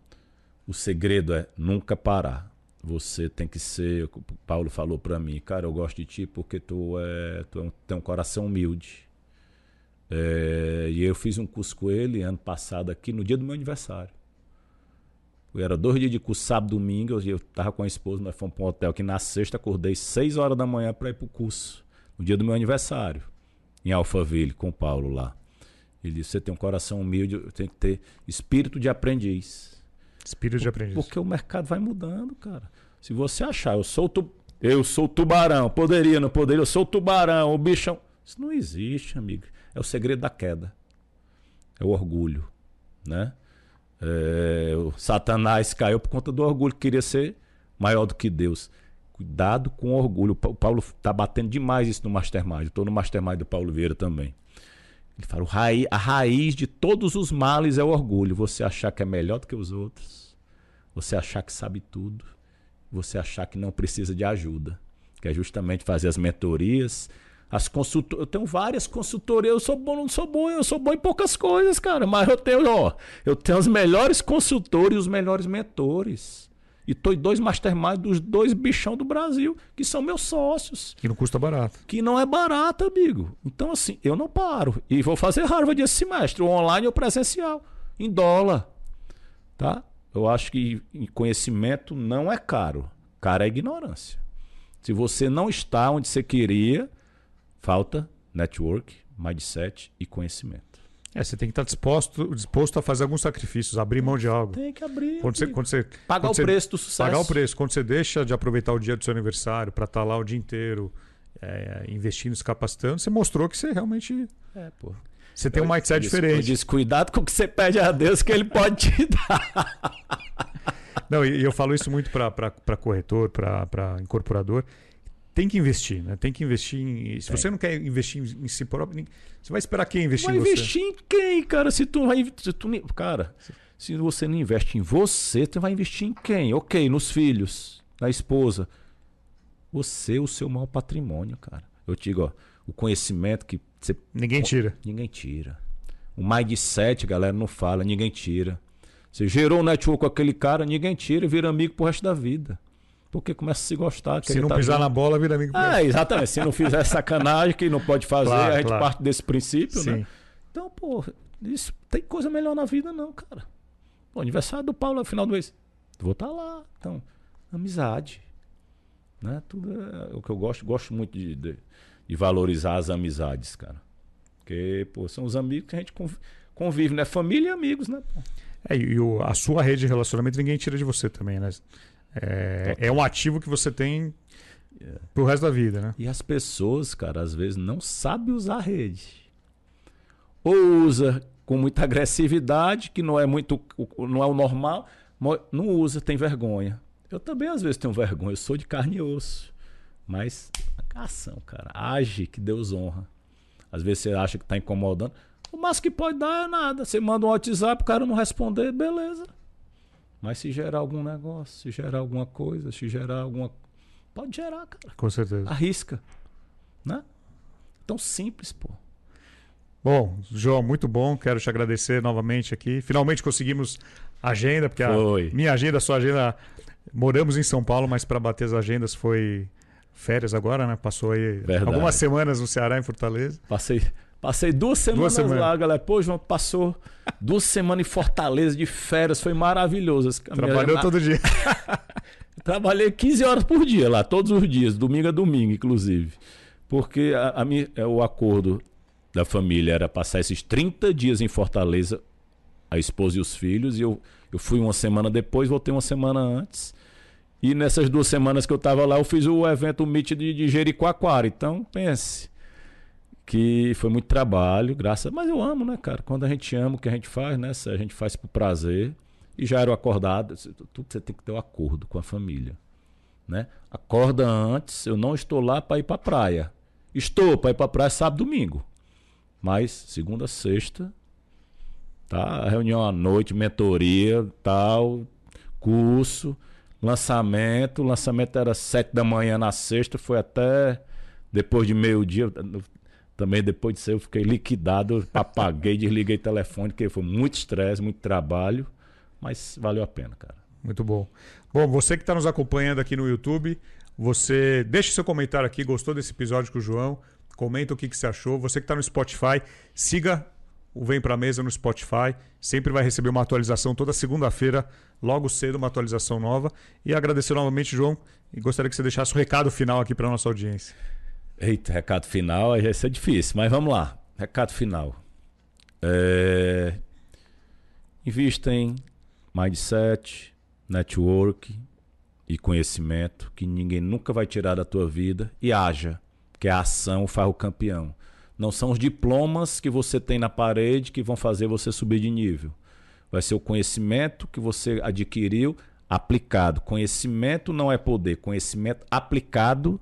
O segredo é nunca parar. Você tem que ser, o Paulo falou para mim, cara, eu gosto de ti porque tu é, tu é tem um coração humilde. É, e eu fiz um curso com ele ano passado aqui no dia do meu aniversário. Era dois dias de curso, sábado, domingo, eu tava com a esposa, nós fomos para um hotel que na sexta acordei seis horas da manhã para ir pro curso, no dia do meu aniversário, em Alphaville, com o Paulo lá. Ele disse: Você tem um coração humilde, tem que ter espírito de aprendiz. Espírito de aprendiz. Porque o mercado vai mudando, cara. Se você achar, eu sou tu, eu sou tubarão, poderia, não poderia, eu sou tubarão, o bichão. Isso não existe, amigo. É o segredo da queda. É o orgulho, né? É, o Satanás caiu por conta do orgulho, queria ser maior do que Deus. Cuidado com o orgulho. O Paulo está batendo demais isso no Mastermind. Estou no Mastermind do Paulo Vieira também. Ele fala: a raiz de todos os males é o orgulho. Você achar que é melhor do que os outros, você achar que sabe tudo, você achar que não precisa de ajuda, que é justamente fazer as mentorias, as consultorias. Eu tenho várias consultorias, eu sou bom, não sou bom, eu sou bom em poucas coisas, cara, mas eu tenho, ó, eu tenho os melhores consultores e os melhores mentores. E tô em dois masterminds dos dois bichão do Brasil, que são meus sócios. Que não custa barato. Que não é barato, amigo. Então, assim, eu não paro. E vou fazer Harvard esse semestre, online ou presencial, em dólar. Tá? Eu acho que conhecimento não é caro. Caro é ignorância. Se você não está onde você queria, falta network, mindset e conhecimento. É, você tem que estar disposto, disposto a fazer alguns sacrifícios, abrir mão de algo. Tem que abrir. Quando você, quando você, pagar quando o você, preço do sucesso. Pagar o preço. Quando você deixa de aproveitar o dia do seu aniversário para estar lá o dia inteiro é, investindo, se capacitando, você mostrou que você realmente. É, pô. Você tem eu, um mindset disse, diferente. Eu disse, cuidado com o que você pede a Deus, que Ele pode te dar. Não, e eu falo isso muito para corretor, para incorporador tem que investir, né? Tem que investir em. Se tem. você não quer investir em, si próprio, você vai esperar quem investir vai em você? Vai investir em quem, cara? Se tu vai. Se tu, cara, se você não investe em você, tu vai investir em quem? Ok, nos filhos, na esposa. Você é o seu maior patrimônio, cara. Eu te digo, ó, o conhecimento que você. Ninguém tira. Ninguém tira. O mindset, galera, não fala, ninguém tira. Você gerou um network com aquele cara, ninguém tira e vira amigo pro resto da vida. Porque começa a se gostar. Se não tá pisar na bola, vira amigo. É, exatamente. Se não fizer sacanagem, que não pode fazer, claro, a gente claro. parte desse princípio, Sim. né? Então, pô, isso tem coisa melhor na vida, não, cara. Pô, aniversário do Paulo no final do mês. Vou estar tá lá. Então, amizade. Né? Tudo é o que eu gosto. Gosto muito de, de, de valorizar as amizades, cara. Porque, pô, são os amigos que a gente convive, né? Família e amigos, né? É, e o, a sua rede de relacionamento ninguém tira de você também, né? É, é um ativo que você tem pro resto da vida, né? E as pessoas, cara, às vezes não sabem usar a rede. Ou usa com muita agressividade, que não é muito não é o normal, não usa, tem vergonha. Eu também às vezes tenho vergonha, eu sou de carne e osso. Mas ação, cara, age que Deus honra. Às vezes você acha que está incomodando. O máximo que pode dar é nada. Você manda um WhatsApp, o cara não responder, beleza. Mas se gerar algum negócio, se gerar alguma coisa, se gerar alguma. Pode gerar, cara. Com certeza. Arrisca. Né? Tão simples, pô. Bom, João, muito bom. Quero te agradecer novamente aqui. Finalmente conseguimos agenda, porque foi. a minha agenda, a sua agenda. Moramos em São Paulo, mas para bater as agendas foi férias agora, né? Passou aí Verdade. algumas semanas no Ceará, em Fortaleza. Passei, Passei duas semanas, duas semanas. lá, galera. Pô, João, passou duas semanas em Fortaleza de férias, foi maravilhoso. Trabalhou todo dia. Trabalhei 15 horas por dia lá, todos os dias, domingo a domingo, inclusive. Porque a, a minha, é, o acordo da família era passar esses 30 dias em Fortaleza, a esposa e os filhos, e eu, eu fui uma semana depois, voltei uma semana antes. E nessas duas semanas que eu estava lá, eu fiz o evento o Meet de, de Jericoacoara. Então, pense que foi muito trabalho, graças. Mas eu amo, né, cara? Quando a gente ama o que a gente faz, né? A gente faz por prazer. E já era acordado. Tudo você tem que ter um acordo com a família. Né? Acorda antes, eu não estou lá para ir para praia. Estou para ir para praia sábado domingo. Mas segunda, sexta, tá? Reunião à noite, mentoria, tal, curso, lançamento. O lançamento era sete da manhã na sexta, foi até depois de meio-dia. Também depois disso eu fiquei liquidado, apaguei, desliguei o telefone, porque foi muito estresse, muito trabalho, mas valeu a pena, cara. Muito bom. Bom, você que está nos acompanhando aqui no YouTube, você deixe seu comentário aqui, gostou desse episódio com o João? Comenta o que, que você achou. Você que está no Spotify, siga o Vem Pra Mesa no Spotify. Sempre vai receber uma atualização toda segunda-feira, logo cedo, uma atualização nova. E agradecer novamente, João, e gostaria que você deixasse o recado final aqui para nossa audiência. Eita, recado final, vai ser difícil, mas vamos lá. Recado final. É... Invista em mindset, network e conhecimento que ninguém nunca vai tirar da tua vida e haja, que a ação faz o campeão. Não são os diplomas que você tem na parede que vão fazer você subir de nível. Vai ser o conhecimento que você adquiriu aplicado. Conhecimento não é poder, conhecimento aplicado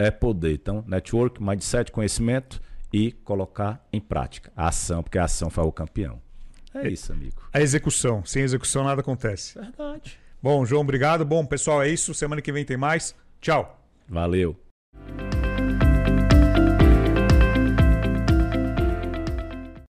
é poder. Então, network, mindset, conhecimento e colocar em prática. A ação, porque a ação faz o campeão. É, é isso, amigo. A execução. Sem execução nada acontece. Verdade. Bom, João, obrigado. Bom, pessoal, é isso. Semana que vem tem mais. Tchau. Valeu.